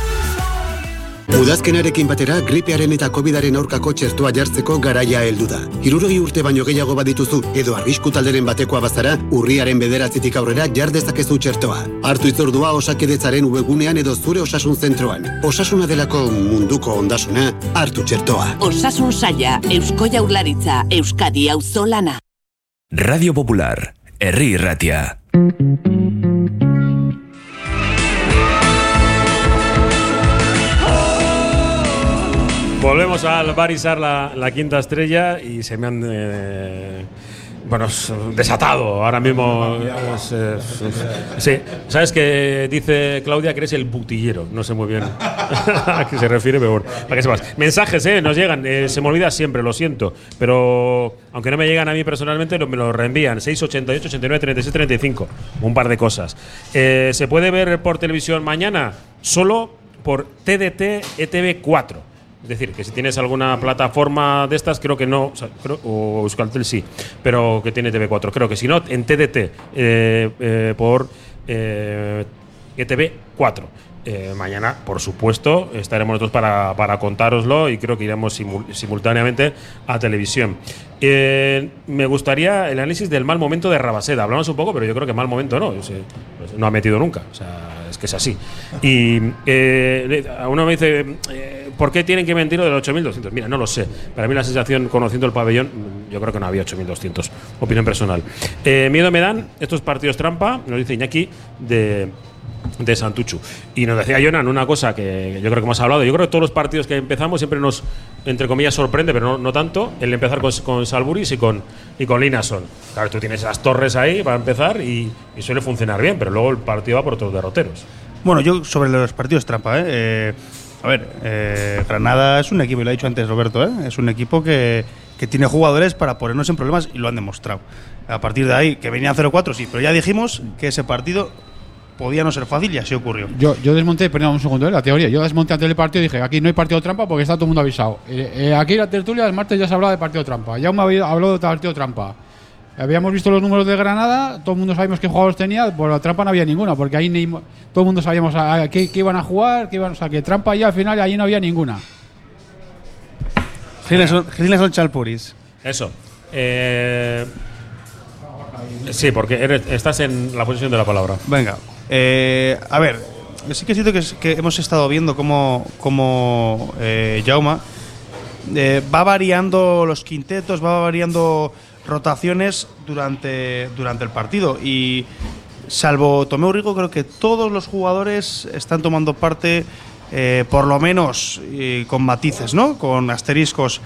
Udazkenarekin batera gripearen eta covidaren aurkako txertoa jartzeko garaia heldu da. Hirurogei urte baino gehiago badituzu edo arrisku talderen batekoa bazara, urriaren bederatzitik aurrera jar dezakezu txertoa. Hartu itzordua osakidetzaren webgunean edo zure osasun zentroan. Osasuna delako munduko ondasuna, hartu txertoa. Osasun saia, Eusko Jaurlaritza, Euskadi auzolana. Radio Popular, Herri Irratia. Volvemos al barisar la, quinta estrella y se me han. eh, bueno, desatado ahora mismo. sí, sabes que dice Claudia que eres el butillero. No sé muy bien a qué se refiere, pero para que sepas. Mensajes, ¿eh? Nos llegan. eh, se me olvida siempre, lo siento. Pero aunque no me llegan a mí personalmente, me lo reenvían. 688, 89, 36, 35. Un par de cosas. Eh, se puede ver por televisión mañana solo por TDT ETV 4. Es decir, que si tienes alguna plataforma de estas, creo que no, o, sea, creo- o Euskaltel sí, pero que tiene TV4. Creo que si no, en TDT, eh, eh, por eh, ETV4. Eh, mañana, por supuesto, estaremos nosotros para, para contároslo y creo que iremos simul- simultáneamente a televisión. Eh, me gustaría el análisis del mal momento de Rabaseda. Hablamos un poco, pero yo creo que mal momento no. o sea, pues no ha metido nunca. O sea, es que es así. Y eh, a uno me dice, eh, ¿por qué tienen que mentir lo del 8.200? Mira, no lo sé. Para mí la sensación, conociendo el pabellón, yo creo que no había 8.200. Opinión personal. Eh, miedo me dan estos partidos trampa, nos dice Iñaki, de de Santuchu. Y nos decía Jonan una cosa que yo creo que hemos hablado. Yo creo que todos los partidos que empezamos siempre nos, entre comillas, sorprende, pero no, tanto, el empezar con, con Salburis y con, y con Linason. Claro, tú tienes las torres ahí para empezar y, suele funcionar bien, pero luego el partido va por otros derroteros. Bueno, yo sobre los partidos trampa, ¿eh? Eh, a ver, eh, Granada es un equipo, y lo ha dicho antes Roberto, es un equipo que, que tiene jugadores para ponernos en problemas y lo han demostrado. A partir de ahí, que venía 0-4, sí, pero ya dijimos que ese partido podía no ser fácil y así ocurrió. Yo, yo desmonté, perdón un segundo, ¿eh? la teoría. Yo desmonté antes del partido y dije, aquí no hay partido trampa porque está todo el mundo avisado. Eh, eh, aquí en la tertulia el martes ya se hablaba de partido trampa. Ya me había hablado de partido trampa. Habíamos visto los números de Granada, todo el mundo sabíamos qué jugadores tenía, por la trampa no había ninguna, porque ahí ni- todo el mundo sabíamos a, a qué, qué iban a jugar, qué iban, o sea, que trampa ya al final ahí no había ninguna. Giles Chalpuris. Eso. Eh, sí, porque eres- estás en la posición de la palabra. Venga, eh, a ver, sí que es- que hemos estado viendo cómo, cómo eh, Jauma eh, va variando los quintetos, va variando rotaciones durante, durante el partido. Y salvo Tomeu Rico, creo que todos los jugadores están tomando parte, eh, por lo menos con matices, ¿no? Con asteriscos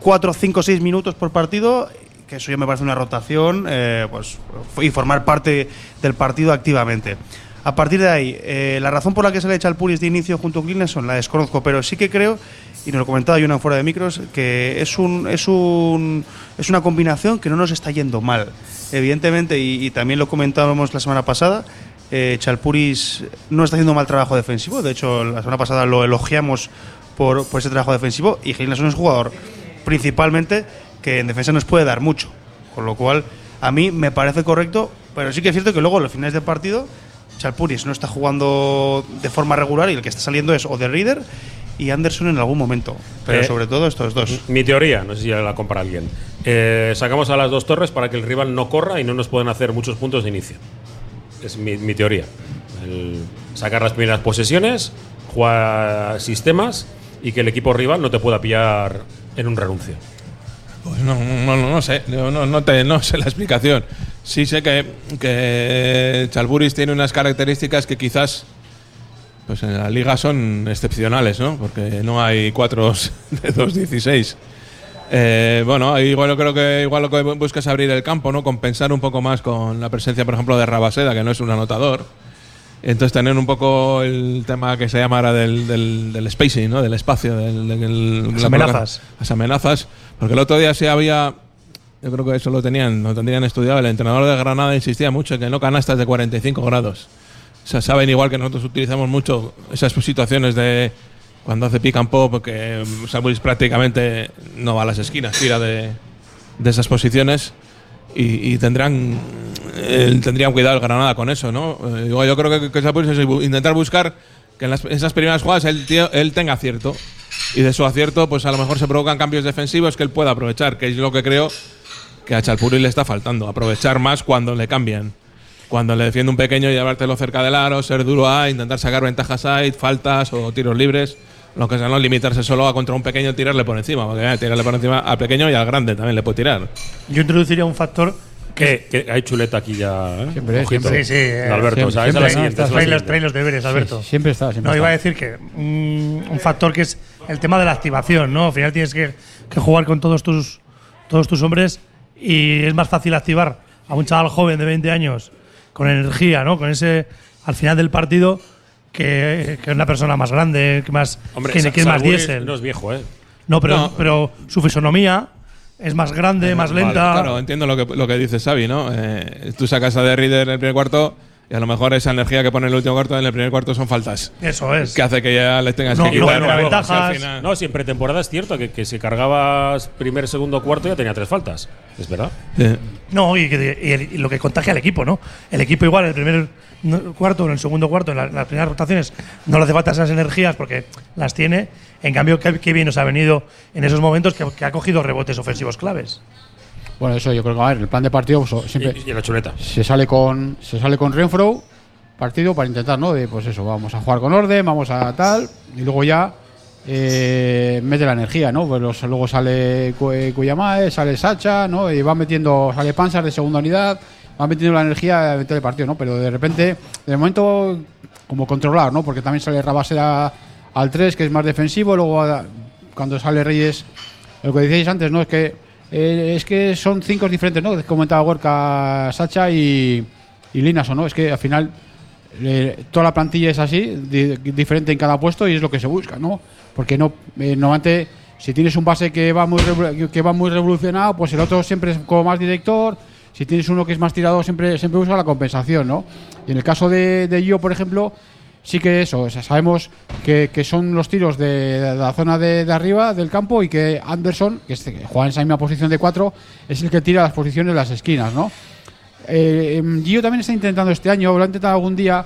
4, 5, 6 minutos por partido, que eso ya me parece una rotación, eh, pues, y formar parte del partido activamente. A partir de ahí, eh, la razón por la que se le echa al Puris de inicio junto a Glinson la desconozco, pero sí que creo, y nos lo comentaba Jonan fuera de micros, que es, un, es, un, es una combinación que no nos está yendo mal. Evidentemente, y, y también lo comentábamos la semana pasada, eh, Chalpuris no está haciendo mal trabajo defensivo. De hecho, la semana pasada lo elogiamos por, por ese trabajo defensivo. Y Gilnason es un jugador principalmente que en defensa nos puede dar mucho. Con lo cual, a mí me parece correcto, pero sí que es cierto que luego en los finales del partido, Chalpuris no está jugando de forma regular y el que está saliendo es o de Reader y Anderson en algún momento. Pero Eh, sobre todo estos dos. Mi teoría, no sé si ya la compra alguien. Eh, sacamos a las dos torres para que el rival no corra y no nos puedan hacer muchos puntos de inicio. Es mi, mi teoría. El sacar las primeras posesiones, jugar sistemas y que el equipo rival no te pueda pillar en un renuncio. Pues no, no, no, sé, no, no, te, no sé la explicación. Sí sé que, que Chalburis tiene unas características que quizás pues en la liga son excepcionales, ¿no? Porque no hay cuatro de 2.16. Eh, bueno, igual creo que igual lo que busca es abrir el campo, ¿no? Compensar un poco más con la presencia, por ejemplo, de Rabaseda, que no es un anotador. Entonces tener un poco el tema que se llama ahora del, del, del spacing, ¿no? Del espacio, del, del- Las la- amenazas. Las amenazas. Porque el otro día sí había. Yo creo que eso lo tenían, lo tendrían estudiado. El entrenador de Granada insistía mucho en que no canastas de 45 grados. O sea, saben igual que nosotros utilizamos mucho esas situaciones de cuando hace pick and pop, que mm, Samuels prácticamente no va a las esquinas, tira de, de esas posiciones y, y tendrán eh, tendrían cuidado el Granada con eso, ¿no? Eh, yo creo que, que es bu- intentar buscar que en las- esas primeras jugadas el tío, él tenga acierto y de su acierto pues a lo mejor se provocan cambios defensivos que él pueda aprovechar, que es lo que creo que a Chalpuri le está faltando, aprovechar más cuando le cambian. Cuando le defiende un pequeño, llevártelo cerca del aro, ser duro a, intentar sacar ventajas ahí, faltas o tiros libres. Lo que sea, no limitarse solo a contra un pequeño tirarle por encima, porque eh, tirarle por encima al pequeño y al grande también le puede tirar. Yo introduciría un factor Que, que hay chuleta aquí ya. ¿eh? Siempre, Ojito. Sí, sí. De eh, Alberto, o sea, siempre, esa es la siempre, siguiente. esa es la Trae los, siguiente. trae los deberes, Alberto. Sí, siempre está, siempre No, iba a decir que mm, un factor que es el tema de la activación, ¿no? Al final tienes que, que jugar con todos tus, todos tus hombres y es más fácil activar a un chaval joven de 20 años con energía, ¿no? Con ese al final del partido que, que una persona más grande, que más Hombre, que, que es más diésel. No es viejo, ¿eh? No, pero, No. pero su fisonomía es más grande, más Vale, lenta. claro, entiendo lo que, lo que dice Xavi, ¿no? Eh, tú sacas a Derrida en el primer cuarto y a lo mejor esa energía que pone en el último cuarto en el primer cuarto son faltas. Eso es. Que hace que ya le tengas No, que no quitar. luego, ventajas. o sea, No, si en pretemporada es cierto que, que si cargabas primer, segundo, cuarto ya tenía tres faltas. Es verdad. No, y, que- y el- y lo que contagia al equipo, ¿no? El equipo igual en el primer no- cuarto, en el segundo cuarto, en, la- en las primeras rotaciones, no le hace falta esas energías porque las tiene. En cambio, qué, qué bien nos ha venido en esos momentos que, que ha cogido rebotes ofensivos claves. Bueno, eso yo creo que a ver, el plan de partido pues, siempre Y, y la chuleta. se sale con se sale con Renfro partido para intentar, ¿no? De pues eso, vamos a jugar con orden, vamos a tal y luego ya eh, mete la energía, ¿no? Pues los- luego sale eh, Cuyamae, sale Sacha, ¿no? Y va metiendo, sale Panzar de segunda unidad, va metiendo la energía dentro del partido, ¿no? Pero de repente, de momento, como controlar, ¿no? Porque también sale Rabasera al 3, que es más defensivo, luego cuando sale Reyes, lo que decíais antes, ¿no? Es que eh, es que son cinco diferentes, ¿no? Comentaba Gorka, Sacha y, y Linaso, ¿no? Es que al final eh, toda la plantilla es así, di- diferente en cada puesto y es lo que se busca, ¿no? Porque no, eh, normalmente si tienes un base que va muy que va muy revolucionado, pues el otro siempre es como más director. Si tienes uno que es más tirado, siempre siempre busca la compensación, ¿no? Y en el caso de, de Gio, por ejemplo, sí que eso, o sea, sabemos que, que son los tiros de, de la zona de, de arriba del campo y que Anderson, que, es- que juega en esa misma posición de cuatro, es el que tira las posiciones de las esquinas, ¿no? Eh, em, Gio también está intentando este año, lo ha intentado algún día,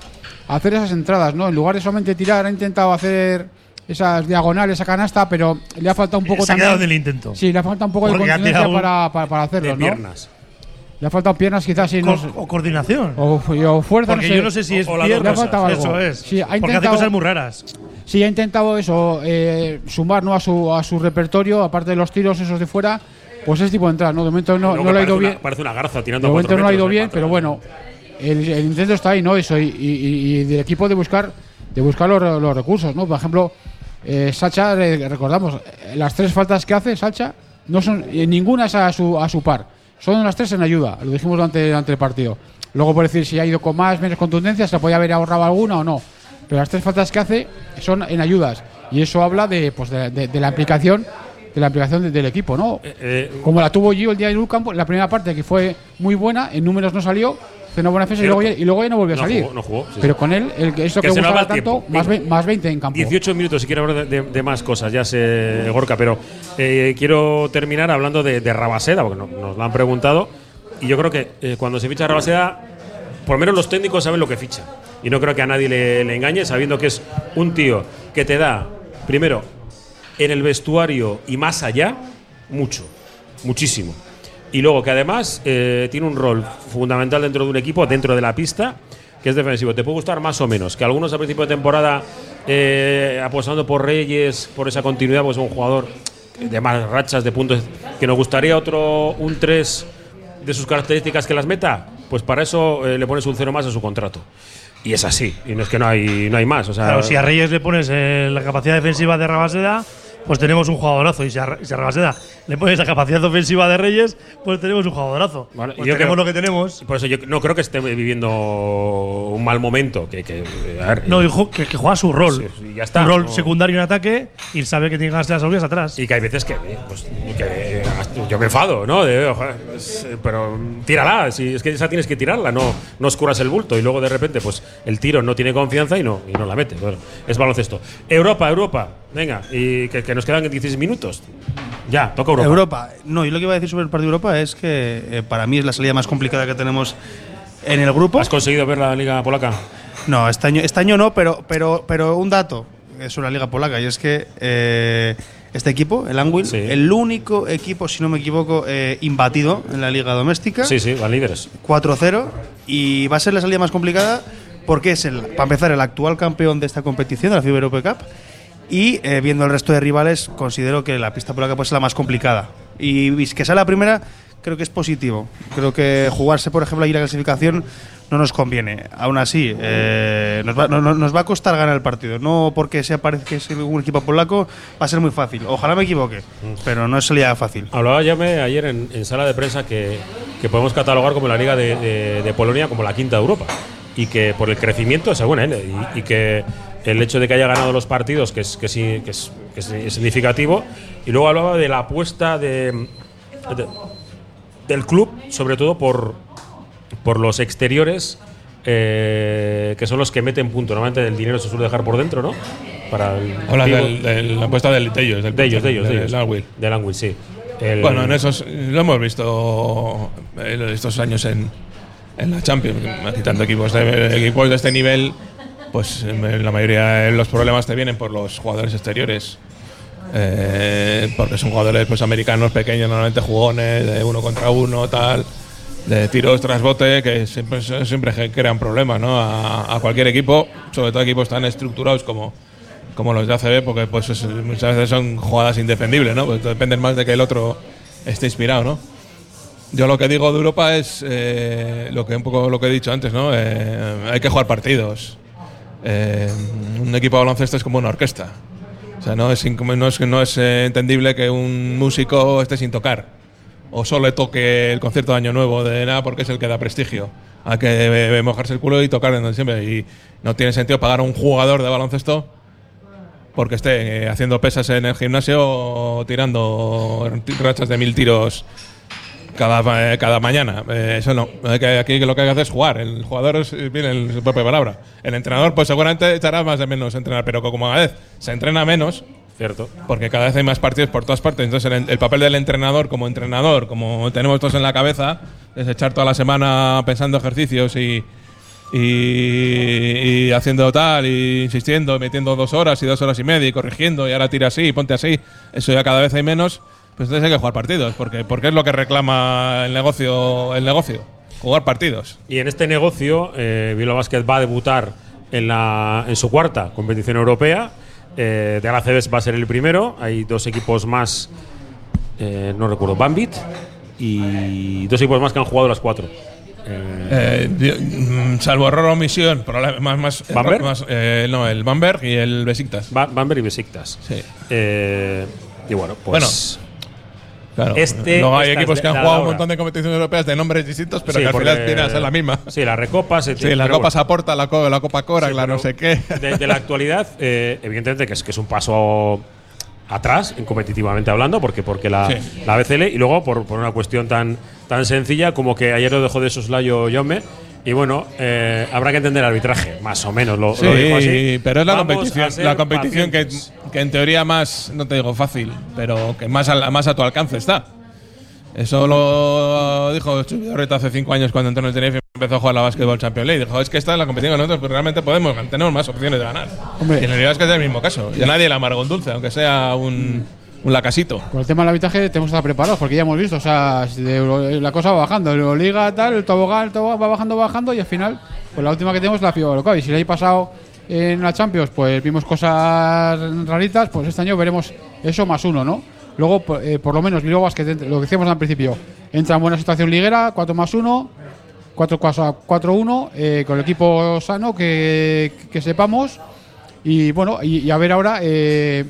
hacer esas entradas, ¿no? En lugar de solamente tirar, ha intentado hacer esas diagonales, esa canasta, pero le ha faltado un poco Se ha quedado en el intento. Sí, le ha faltado un poco de Porque contundencia para, para, para hacerlo, De ¿no? Le ha faltado piernas, quizás, no sé. o coordinación. O, fu- o fuerza, Porque no sé. yo no sé si es O- o las piernas, dos Le ha faltado algo. Eso es. Sí, ha porque hace intentado- cosas muy raras. Sí, ha intentado eso, eh, sumar ¿no? a, su, a su repertorio, aparte de los tiros esos de fuera, pues ese tipo de entradas, ¿no? De momento no, no le ha ido una- bien. Parece una garza De tirando a momento no ha ido bien, ¿eh? pero bueno, el, el intento está ahí, ¿no? Eso, y, y- y del equipo de buscar, de buscar los, los recursos, ¿no? Por ejemplo, eh, Sacha, re- recordamos, las tres faltas que hace Sacha, no son, eh, ninguna es a su, a su par, son las tres en ayuda, lo dijimos durante, durante el partido. Luego por decir si ha ido con más, menos contundencia, se podía haber ahorrado alguna o no. Pero las tres faltas que hace son en ayudas. Y eso habla de, pues de, de- de la implicación de la implicación de- del equipo, ¿no? Eh, Como la tuvo Gio el día de Lucampo, la primera parte que fue muy buena, en números no salió, hizo una buena defensa y luego, ya, y luego ya no volvió a No salir. jugó, no jugó, sí, Pero con él, el, que- eso Que que, gustaba el tanto, más, ve- más 20 en campo. 18 minutos si quiero hablar de, de- de más cosas, ya sé, Gorka, pero eh, quiero terminar hablando de, de Rabaseda, porque no- nos lo han preguntado. Y yo creo que eh, cuando se ficha Rabaseda, por lo menos los técnicos saben lo que ficha. Y no creo que a nadie le, le engañe, sabiendo que es un tío que te da, primero, en el vestuario y más allá, mucho, muchísimo. Y luego que además eh, tiene un rol fundamental dentro de un equipo, dentro de la pista, que es defensivo. Te puede gustar más o menos. Que algunos a principio de temporada, eh, apostando por Reyes, por esa continuidad, pues es un jugador de más rachas, de puntos, que nos gustaría otro, un 3 de sus características que las meta, pues para eso eh, le pones un cero más a su contrato. Y es así, y no es que no hay, no hay más. Claro, si a Reyes le pones eh, la capacidad defensiva de Rabaseda, pues tenemos un jugadorazo. Y si a, si a Rabaseda le pones la capacidad ofensiva de Reyes, pues tenemos un jugadorazo. Vale, Pues yo tenemos creo- lo que tenemos. Por eso yo no creo que esté viviendo un mal momento. Que, que, a ver, No, dijo que, que juega su rol. Sí, ya está. Un rol No. secundario en ataque y sabe que tiene que ganarse las orillas atrás. Y que hay veces que, eh, pues, que yo me enfado, ¿no? De, ojalá, eh, pero tírala, si es que esa tienes que tirarla, no, no oscuras el bulto. Y luego de repente, pues el tiro no tiene confianza y no, y no la mete. Bueno, es baloncesto. Europa, Europa, venga, y que, que nos quedan 16 minutos. Ya, toca Europa. Europa. No, yo lo que iba a decir sobre el partido de Europa es que eh, para mí es la salida más complicada que tenemos en el grupo. ¿Has conseguido ver la Liga Polaca? No, este año, este año no, pero, pero, pero un dato sobre la Liga Polaca y es que eh, este equipo, el Anwil, el único equipo, si no me equivoco, eh, imbatido en la Liga Doméstica. Sí, sí, van líderes. 4-0 y va a ser la salida más complicada porque es, el, para empezar, el actual campeón de esta competición, de la FIBA Europe Cup. Y eh, viendo el resto de rivales, considero que la pista polaca puede ser la más complicada. Y que sea la primera, creo que es positivo. Creo que jugarse, por ejemplo, ahí la clasificación no nos conviene. Aún así, eh, nos, va, no- no- nos va a costar ganar el partido. No porque sea parece que un equipo polaco, va a ser muy fácil. Ojalá me equivoque, pero no es salida fácil. Hablaba Yame ayer en, en sala de prensa que, que podemos catalogar como la Liga de, de- de Polonia como la quinta de Europa. Y que por el crecimiento, según él, y, y que el hecho de que haya ganado los partidos, que es, que sí, que es, que es- significativo. Y luego hablaba de la apuesta de, de- del club, sobre todo por, por los exteriores, eh, que son los que meten punto. Normalmente el dinero se suele dejar por dentro, ¿no? Para el pivot. del- de la apuesta del- de ellos, del de ellos, de del- ellos, de ellos. Anwil. Del Anwil, sí. El- Bueno, en esos lo hemos visto en estos años en, en la Champions, quitando equipos de, equipos de este nivel, pues en la mayoría de los problemas te vienen por los jugadores exteriores. Eh, porque son jugadores pues americanos pequeños, normalmente jugones, de uno contra uno, tal, de tiros tras bote, que siempre, siempre crean problemas ¿no? a, a cualquier equipo, sobre todo equipos tan estructurados como, como los de ACB, porque pues es- muchas veces son jugadas indefendibles, ¿no? Pues dependen más de que el otro esté inspirado, ¿no? Yo lo que digo de Europa es eh, lo que un poco lo que he dicho antes, ¿no? Eh, hay que jugar partidos. Eh, un equipo de baloncesto es como una orquesta. O sea, no es, no es, no es eh, entendible que un músico esté sin tocar. O solo le toque el concierto de Año Nuevo de nada porque es el que da prestigio. Hay que mojarse el culo y tocar en donde siempre. Y no tiene sentido pagar a un jugador de baloncesto porque esté eh, haciendo pesas en el gimnasio o tirando rachas de mil tiros cada, eh, cada mañana. Eh, eso no. Aquí lo que hay que hacer es jugar. El jugador es, eh, viene en su propia palabra. El entrenador, pues seguramente echará más de menos entrenar, pero como cada vez se entrena menos. Cierto. Porque cada vez hay más partidos por todas partes. Entonces, el, el papel del entrenador como entrenador, como tenemos todos en la cabeza, es echar toda la semana pensando ejercicios y, y, y haciendo tal, y insistiendo, metiendo dos horas y dos horas y media y corrigiendo, y ahora tira así, y ponte así. Eso ya cada vez hay menos. Pues entonces hay que jugar partidos, porque, porque es lo que reclama el negocio, el negocio, jugar partidos. Y en este negocio, eh, Basket va a debutar en, la, en su cuarta competición europea. Eh, de la CBS va a ser el primero. Hay dos equipos más, eh, no recuerdo, Bambit y dos equipos más que han jugado las cuatro. Eh, Eh, mm, salvo error o omisión, más, más, ¿Bamberg? más- eh, no, el Bamberg y el Besiktas. Bamberg y Besiktas. Sí. Y bueno, pues. Claro. Este- Luego hay equipos que han jugado un montón de competiciones europeas de nombres distintos, pero Sí, que al final tienen a ser la misma. Sí, la Recopa se Sí, la Copa bueno. se aporta, la, co- la Copa Cora, la no sé qué. de, de la actualidad, eh, evidentemente que es, que es un paso atrás, en competitivamente hablando, porque, porque la, Sí. la BCL, y luego por, por una cuestión tan, tan sencilla como que ayer lo dejó de soslayo Jaume, y bueno, eh, habrá que entender el arbitraje, más o menos lo, Sí, lo dijo así. pero es la Vamos competición, la competición que, que en teoría más, no te digo fácil, pero que más a, más a tu alcance está. Eso lo dijo Chubidorreta hace cinco años cuando entró en el Tenerife y empezó a jugar la Basketball Champions League. Dijo, es que esta es la competición que nosotros pues, realmente podemos, tenemos más opciones de ganar. Hombre. y en realidad es que es el mismo caso. Y a nadie le amarga un dulce, aunque sea un, un lacasito. Con el tema del arbitraje tenemos que estar preparados porque ya hemos visto, o sea, la cosa va bajando, Euroliga tal, el tobogán, el tobogán va bajando, bajando y al final, pues la última que tenemos es la FIBA. Y si el año pasado en la Champions, pues vimos cosas raritas, pues este año veremos eso más uno, ¿no? Luego, por, eh, por lo menos, Basket, entra- lo que decíamos al principio, entra en buena situación liguera, 4 más 1, 4-1, eh, con el equipo sano que, que sepamos. Y bueno, y, y a ver ahora, eh,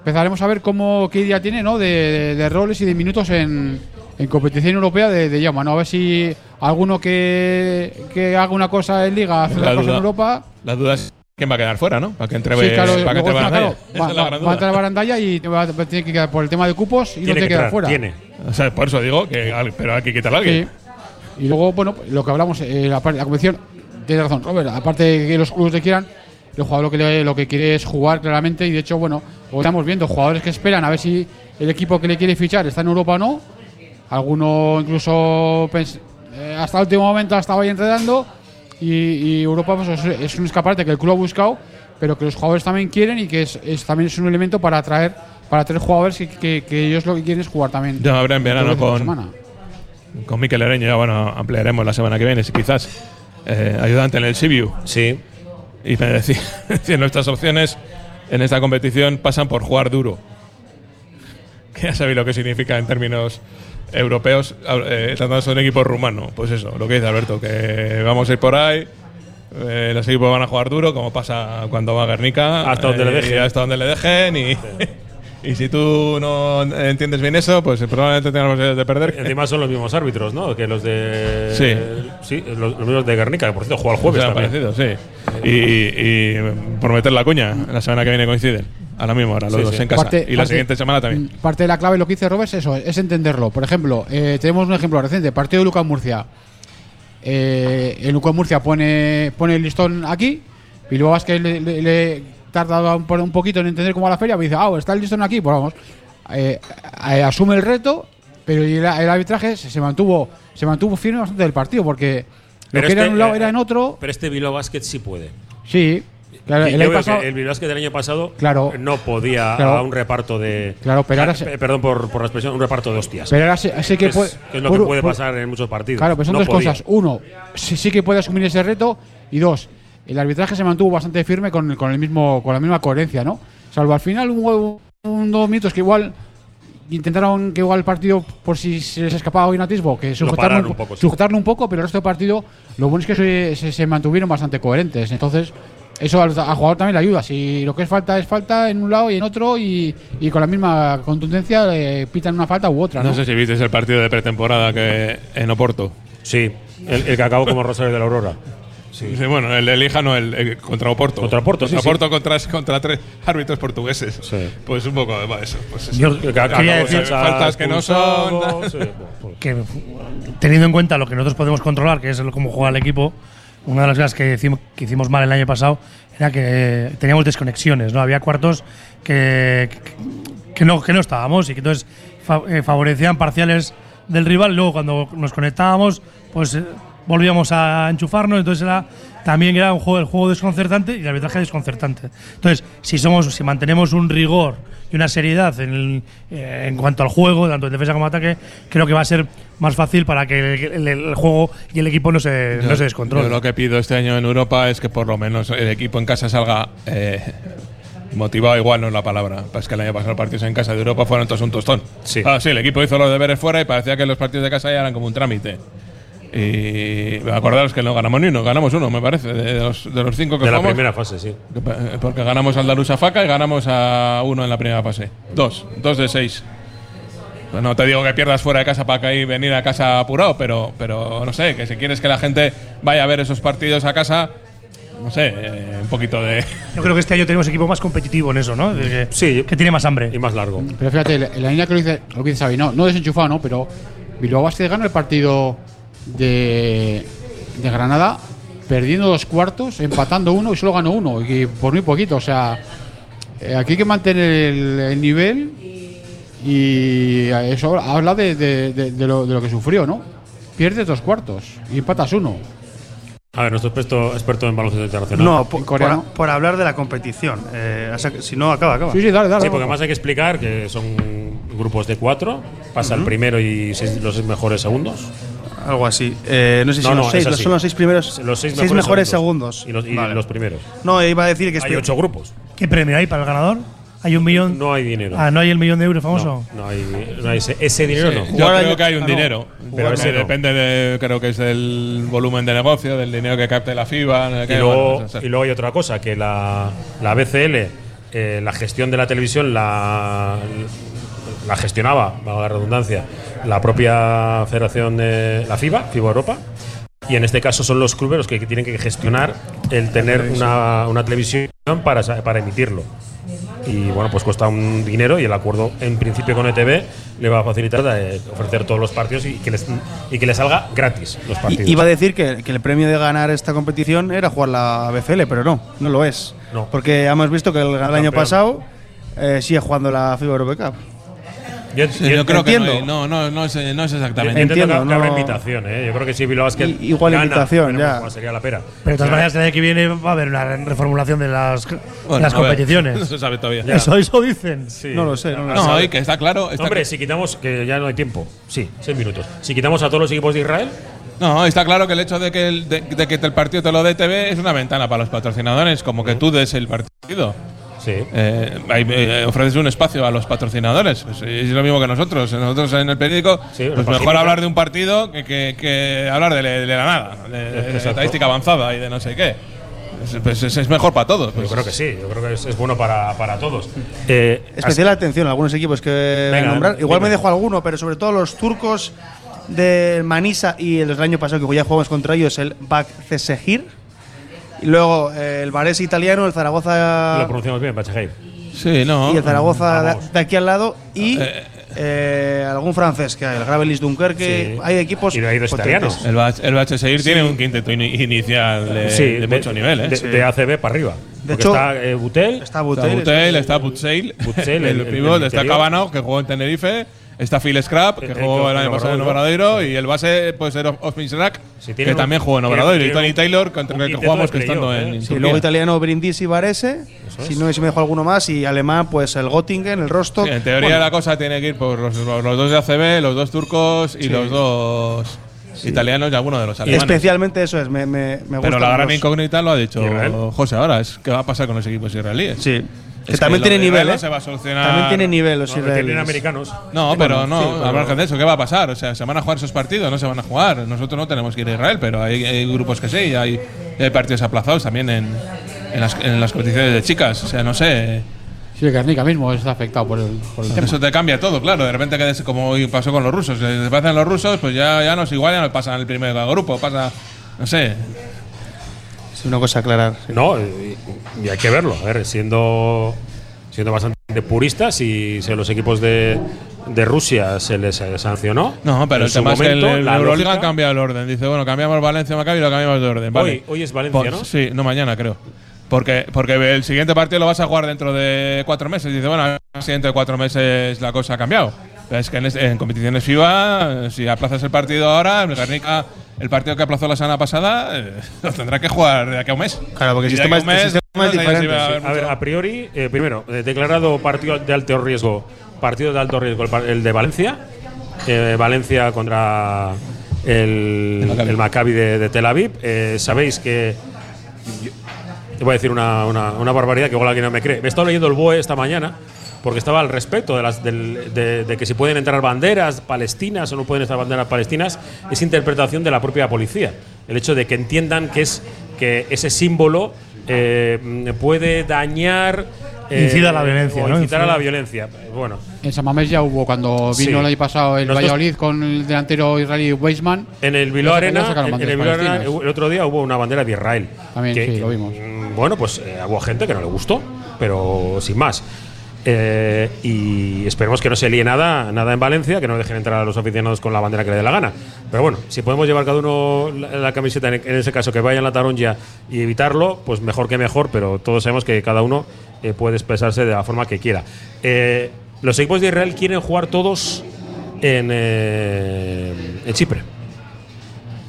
empezaremos a ver cómo qué idea tiene, ¿no? De, de- de roles y de minutos en, en competición europea de, de Llama, ¿no? A ver si alguno que, que haga una cosa en Liga hace La otra cosa en Europa. La duda es quién va a quedar fuera, ¿no? Para que entre, Sí, claro, para que entre Barandalla. claro, va, es la va- va a entrar Barandalla y va- va- tiene que quedar por el tema de cupos y no tiene que quedar fuera. O sea, por eso digo que pero hay que quitarle a alguien. Sí. Y luego, bueno, lo que hablamos, eh, la, parte- la competición, tienes razón, Robert, aparte de que los clubes te quieran, el jugador lo que, le- lo que quiere es jugar claramente y de hecho, bueno, estamos viendo, jugadores que esperan a ver si el equipo que le quiere fichar está en Europa o no. Alguno incluso eh, hasta el último momento ha estado ahí entrenando y, y Europa pues, es, es un escaparate que el club ha buscado, pero que los jugadores también quieren y que es, es- también es un elemento para atraer para atraer jugadores que, que- que ellos lo que quieren es jugar también. Ya habrá en verano con, con Mikel Ereño, ya bueno, ampliaremos la semana que viene, si quizás eh, ayudante en el Sibiu. Sí. Y me decía, nuestras opciones en esta competición pasan por jugar duro. Que ya sabéis lo que significa en términos europeos, eh, tratándose de un equipo rumano. Pues eso, lo que dice Alberto, que vamos a ir por ahí. eh, los equipos van a jugar duro, como pasa cuando va a Guernica. Hasta donde le eh, dejen. y Hasta donde le dejen. Y, y si tú no entiendes bien eso, pues probablemente posibilidades de perder. Encima son los mismos árbitros, ¿no? Que los de. Sí. Sí, los, los mismos de Guernica, que por cierto juega el jueves. O sea, también. parecido, sí. Y, y, por meter la cuña, la semana que viene coinciden. A la misma hora, los Sí, dos sí. en casa. Parte- y la parte- siguiente semana también. Parte de la clave, lo que dice Robert, es eso, es entenderlo. Por ejemplo, eh, tenemos un ejemplo reciente, partido de Lucas Murcia. Eh, el Lucas Murcia pone, pone el listón aquí, y luego es que le, le- le tarda un, un poquito en entender cómo va la feria, y dice, ah, está el listón aquí, pues vamos. Eh, eh, asume el reto, pero el, el arbitraje se, se mantuvo se mantuvo firme bastante del partido, porque lo Pero que era este, en un lado eh, era en otro. Pero este Bilbao Basket sí puede. Sí, claro, el año pasado- que el Bilbao Basket del año pasado Claro. no podía Claro. a un reparto de. Claro, pero ahora Ah, se- pe- Perdón por, por la expresión, un reparto de hostias. Pero ahora sí- que es, puede- que es lo por- que puede por- pasar en muchos partidos. Claro, pero son No dos podía. cosas. Uno, sí, sí que puede asumir ese reto. Y dos, el arbitraje se mantuvo bastante firme con, con el mismo, con la misma coherencia, ¿no? Salvo al final hubo un, dos minutos que igual intentaron que igual el partido, por si se les escapaba hoy un atisbo, que sujetarlo un, un poco, sí. sujetarlo un poco, pero el resto del partido, lo bueno es que se, se- se mantuvieron bastante coherentes. Entonces, eso al, al jugador también le ayuda. Si lo que es falta es falta en un lado y en otro, y, y con la misma contundencia eh, pitan una falta u otra, ¿no? No sé si visteis el partido de pretemporada que en Oporto. Sí, el, el que acabó como Rosario de la Aurora. Sí. bueno, el de Lija no, el, el contra Oporto. Contra Oporto, sí. Oporto contra, contra tres árbitros portugueses. Pues un poco de eso. Pues eso. Yo Que quería acabó decir- faltas que no son. que teniendo en cuenta lo que nosotros podemos controlar, que es cómo juega el equipo, una de las cosas que hicimos, que hicimos mal el año pasado era que teníamos desconexiones, ¿no? Había cuartos que, que, que no, que no estábamos y que entonces eh, favorecían parciales del rival. Luego, cuando nos conectábamos, pues eh, volvíamos a enchufarnos. Entonces, era, también era un juego, el juego desconcertante y el arbitraje desconcertante. Entonces, si, somos, si mantenemos un rigor y una seriedad en, el- eh, en cuanto al juego, tanto en defensa como ataque, creo que va a ser más fácil para que el, el- el juego y el equipo no se, no se descontrole. Yo lo que pido este año en Europa es que por lo menos el equipo en casa salga eh, motivado, igual no es la palabra. Es que el año pasado los partidos en casa de Europa fueron todos un tostón. Sí. Ah, sí, el equipo hizo los deberes fuera y parecía que los partidos de casa ya eran como un trámite. Y acordaros que no ganamos ni uno, ganamos uno, me parece, de, los, de los cinco que De la jugamos. primera fase, sí. Eh, Porque ganamos al Darussa Faca y ganamos a uno en la primera fase. Dos, dos de seis. No te digo que pierdas fuera de casa para que ahí venir a casa apurado, pero, pero no sé, que si quieres que la gente vaya a ver esos partidos a casa, no sé, eh, un poquito de. Yo creo que este año tenemos equipo más competitivo en eso, ¿no? De que, sí. que tiene más hambre. Y más largo. Pero fíjate, la, la línea que lo dice, lo que dice Xavi, no, no desenchufado, ¿no? Pero Bilbao Basket gana el partido de, de Granada perdiendo dos cuartos, empatando uno y solo ganó uno, y por muy poquito. O sea, eh, aquí hay que mantener el, el nivel y eso habla de, de- de- de lo, de lo que sufrió, ¿no? Pierdes dos cuartos y empatas uno. A ver, nuestro experto, experto en baloncesto internacional. No, por, por- por hablar de la competición. Eh, o sea, que si no, acaba, acaba. Sí, sí, dale, dale. Sí, porque además hay que explicar que son grupos de cuatro. Pasa el primero y seis- los seis mejores segundos. Algo así. Eh, no sé si No, son, no, los seis, son los seis primeros. Los seis mejores, mejores segundos. Y los, y Vale. los primeros. No, iba a decir que Hay ocho grupos. ¿Qué premio hay para el ganador? ¿Hay un millón? No hay dinero. Ah, ¿no hay el millón de euros famoso? No, no hay, no hay ese, ese dinero no. Yo creo que hay un Ah, dinero. Pero Pero ese no. depende de, creo que es del volumen de negocio, del dinero que capte la FIBA. Y que, luego, bueno, sé. y luego hay otra cosa, que la, la BCL eh, la gestión de la televisión la, la gestionaba, valga la redundancia, la propia federación de la FIBA, FIBA Europa. Y en este caso son los clubes los que tienen que gestionar el tener una, una televisión para, para emitirlo. Y bueno, pues cuesta un dinero y el acuerdo en principio con ETV le va a facilitar eh, ofrecer todos los partidos y que les, y que les salga gratis los partidos. I- Iba a decir que, que el premio de ganar esta competición era jugar la BFL, pero no, no lo es. No. Porque hemos visto que el, el año pasado eh, sigue jugando la FIBA Europe Cup. Yo, Sí, yo creo que no, entiendo. no, no, no es, no es exactamente. Entiendo Entiendo, que habrá no- invitación, ¿eh? Yo creo que si Bilbao Basket I- igual gana, invitación, ya. sería la pera. Pero de todas maneras, el año que viene va a haber una reformulación de las, Bueno, las a ver, competiciones. no se sabe todavía. Eso, eso dicen. Sí. No lo sé, no lo No, y que está claro. está Hombre, si quitamos, que ya no hay tiempo, sí, seis minutos. Si quitamos a todos los equipos de Israel, No, está claro que el hecho de que el, de, de que el partido te lo dé TV es una ventana para los patrocinadores, como que tú des el partido. Sí. Eh, eh, ofreces un espacio a los patrocinadores. Pues, es lo mismo que nosotros. Nosotros en el periódico, Sí, pues mejor hablar de un partido que, que- que hablar de, de la nada, de, de estadística avanzada y de no sé qué. Es, pues es- es mejor para todos. pues. Yo creo que sí, yo creo que es, es bueno para, para todos. Eh, Especial atención a algunos equipos que voy a Venga, nombrar. Igual dime. me dejo alguno, pero sobre todo los turcos del Manisa y el del año pasado que ya jugamos contra ellos, el Bak Cesegir. Y luego eh, el Varese italiano, el Zaragoza lo pronunciamos bien, Bacheheim. Sí, no. y el Zaragoza de, de aquí al lado y Eh, eh, algún francés que hay, el Gravelis Sí. Dunkerque. Hay equipos Y hay dos italianos. El, Bach, el Seguir tiene un quinteto ini- inicial de, sí, de mucho nivel. ¿eh? De, Sí. de ACB para arriba. De hecho, está eh, Butel, Está Está Butel. Butel, está Butseil, Butseil, el, el- el- pivot, el está. Cabano, que jugó en Tenerife, está Phil Scrap, que Eh, jugó eh, el año pasado en Obradoiro. Y el base puede ser Osmin Srak, Sí, que también jugó en Obradoiro, y Tony Taylor, contra el que jugamos que estando en, ¿eh? en Sí, Turquía. luego italiano Brindisi y Varese. Si no, si me dejo alguno más. Y alemán, pues el Göttingen, el Rostock. Sí, en teoría Bueno, la cosa tiene que ir por los, los dos de ACB, los dos turcos y los dos italianos y alguno de los alemanes. Especialmente eso es, me, me, me Pero la gran incógnita lo ha dicho Israel. José ahora, es qué va a pasar con los equipos israelíes. Sí. Que Es también tiene nivel, ¿eh? no se va a solucionar. También tiene nivel los no, tienen americanos. No, pero no, sí, margen de eso, ¿qué va a pasar? O sea, ¿se van a jugar esos partidos? No se van a jugar. Nosotros no tenemos que ir a Israel, pero hay, hay grupos que sí, y hay, y hay partidos aplazados también en, en, las, en las competiciones de chicas. O sea, no sé. Sí, el Guernica mismo está afectado por el, por el tema. Eso te cambia todo, claro. De repente, que des- como hoy pasó con los rusos, les pasan los rusos, pues ya, ya no es igual, ya no pasan el primer grupo, pasa. No sé. Es una cosa a aclarar. sí. No, y, y hay que verlo. A ver, siendo, siendo bastante puristas y si a los equipos de, de Rusia se les sancionó. No, pero el tema es que el, el la Euroliga ha cambiado el orden. Dice, bueno, cambiamos Valencia Maccabi y lo cambiamos de orden. Vale. Hoy, hoy es Valencia, Por- ¿no? Sí, no mañana creo. Porque, porque el siguiente partido lo vas a jugar dentro de cuatro meses. Dice, bueno, dentro de cuatro meses la cosa ha cambiado. Es que en, en competiciones FIBA, si aplazas el partido ahora, el Guernica, el partido que aplazó la semana pasada, eh, lo tendrá que jugar de aquí a un mes. Claro, porque el sistema a un es- el mes, sistema es diferente, a sí. haber A ver, a priori, eh, primero, eh, declarado partido de alto riesgo, partido de alto riesgo, el, el de Valencia. eh, Valencia contra el, el Maccabi de, de Tel Aviv. Eh, Sabéis que. yo- te voy a decir una, una- una barbaridad que igual alguien no me cree. Me he estado leyendo el BOE esta mañana porque estaba al respecto de, las, del- de, de que si pueden entrar banderas palestinas o no pueden entrar banderas palestinas. Es interpretación de la propia policía. El hecho de que entiendan que, es, que ese símbolo eh, puede dañar. eh, Incita a la violencia, o ¿no? Incitar a la violencia. Bueno, En San Mamés ya hubo cuando Sí. vino el año pasado el Nosotros- Valladolid con el delantero israelí Weisman. En el Bilbao Arena, en, el Bilbao Arena, el otro día hubo una bandera de Israel. También, sí, lo vimos. mm, Bueno, pues eh, hubo gente que no le gustó, pero sin más. Eh, y esperemos que no se líe nada, nada en Valencia, que no dejen entrar a los aficionados con la bandera que le dé la gana. Pero bueno, si podemos llevar cada uno la, camiseta, en, ese caso que vaya en la taronja y evitarlo, pues mejor que mejor, pero todos sabemos que cada uno eh, puede expresarse de la forma que quiera. Eh, los equipos de Israel quieren jugar todos en Chipre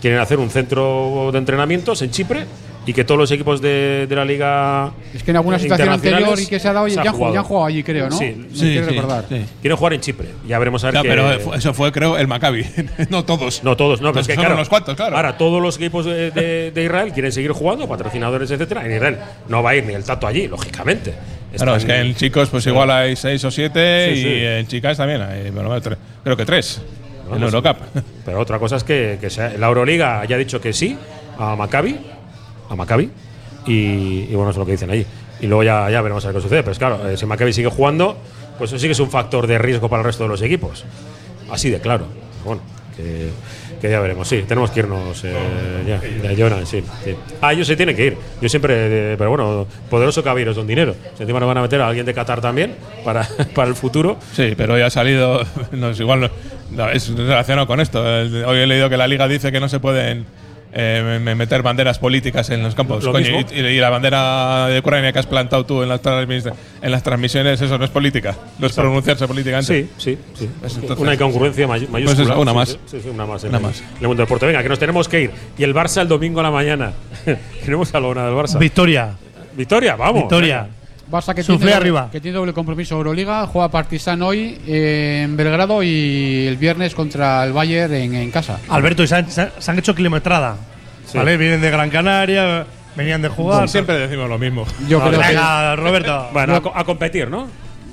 quieren hacer un centro de entrenamientos en Chipre y que todos los equipos de, de la liga Es que en alguna situación anterior y que se ha dado, ya, ha jugado- ya han jugado allí, creo, ¿no? Sí, No Sí, quiero sí, recordar. sí. quieren jugar en Chipre. Ya veremos a ver Ya, qué- pero eso fue, creo, el Maccabi. no todos. no todos, no, pero es que Son claro, unos cuantos, claro. Ahora todos los equipos de, de- de Israel quieren seguir jugando, patrocinadores, etcétera. En Israel no va a ir ni el Tato allí, lógicamente. Claro, es que en chicos, pues igual hay seis o siete Sí, y sí. en chicas también hay, bueno, creo que tres. en Vamos, Eurocup. Pero otra cosa es que, que sea- la Euroliga haya dicho que sí a Maccabi, a Maccabi, y, bueno, eso es lo que dicen allí. Y luego ya, ya veremos a ver qué sucede. Pero es claro, eh, si Maccabi sigue jugando, pues eso sí que es un factor de riesgo para el resto de los equipos. Así de claro. Bueno, que, ya veremos. Sí, tenemos que irnos eh, ya. sí. Ah, ellos se tienen que ir. Yo siempre, eh, pero bueno, poderoso Cabiros don dinero. Encima nos van a meter a alguien de Qatar también para, para el futuro. Sí, pero hoy ha salido, no es igual, no- es relacionado con esto. Hoy he leído que la liga dice que no se pueden eh, me- meter banderas políticas en los campos. Lo Coño, y, y la bandera de Ucrania que has plantado tú en las, transmis- en las transmisiones, eso no es política, no es pronunciarse políticamente. Sí, sí, sí. Pues entonces- una incongruencia may- mayúscula. Pues eso, una más. Sí, sí, sí, una más. en Una el- más. el mundo deporte. Venga, que nos tenemos que ir. Y el Barça el domingo a la mañana. Queremos hablar una del Barça. Victoria. Victoria, vamos. Victoria. Barça que Suflé tiene, arriba. que tiene doble compromiso Euroliga, juega Partizan hoy eh, en Belgrado y el viernes contra el Bayern en, en casa. Alberto, y se han, se han- hecho kilometrada. Sí. ¿Vale? Vienen de Gran Canaria, venían de jugar. Siempre decimos lo mismo. Yo creo que Venga, Roberto. Bueno, a, co- a competir, ¿no?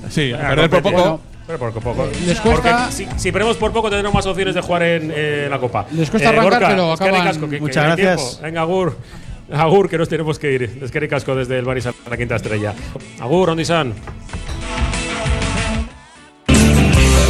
Sí, a Venga, perder por poco. Pero por poco. Les cuesta- Porque si, si perdemos por poco, tendremos más opciones de jugar en, eh, la Copa. Les cuesta arrancar, pero es que hay acaban- casco, que- que Muchas hay gracias. Venga, Agur. Agur que nos tenemos que ir, desde el casco desde el Barisal la Quinta Estrella. Agur on izan.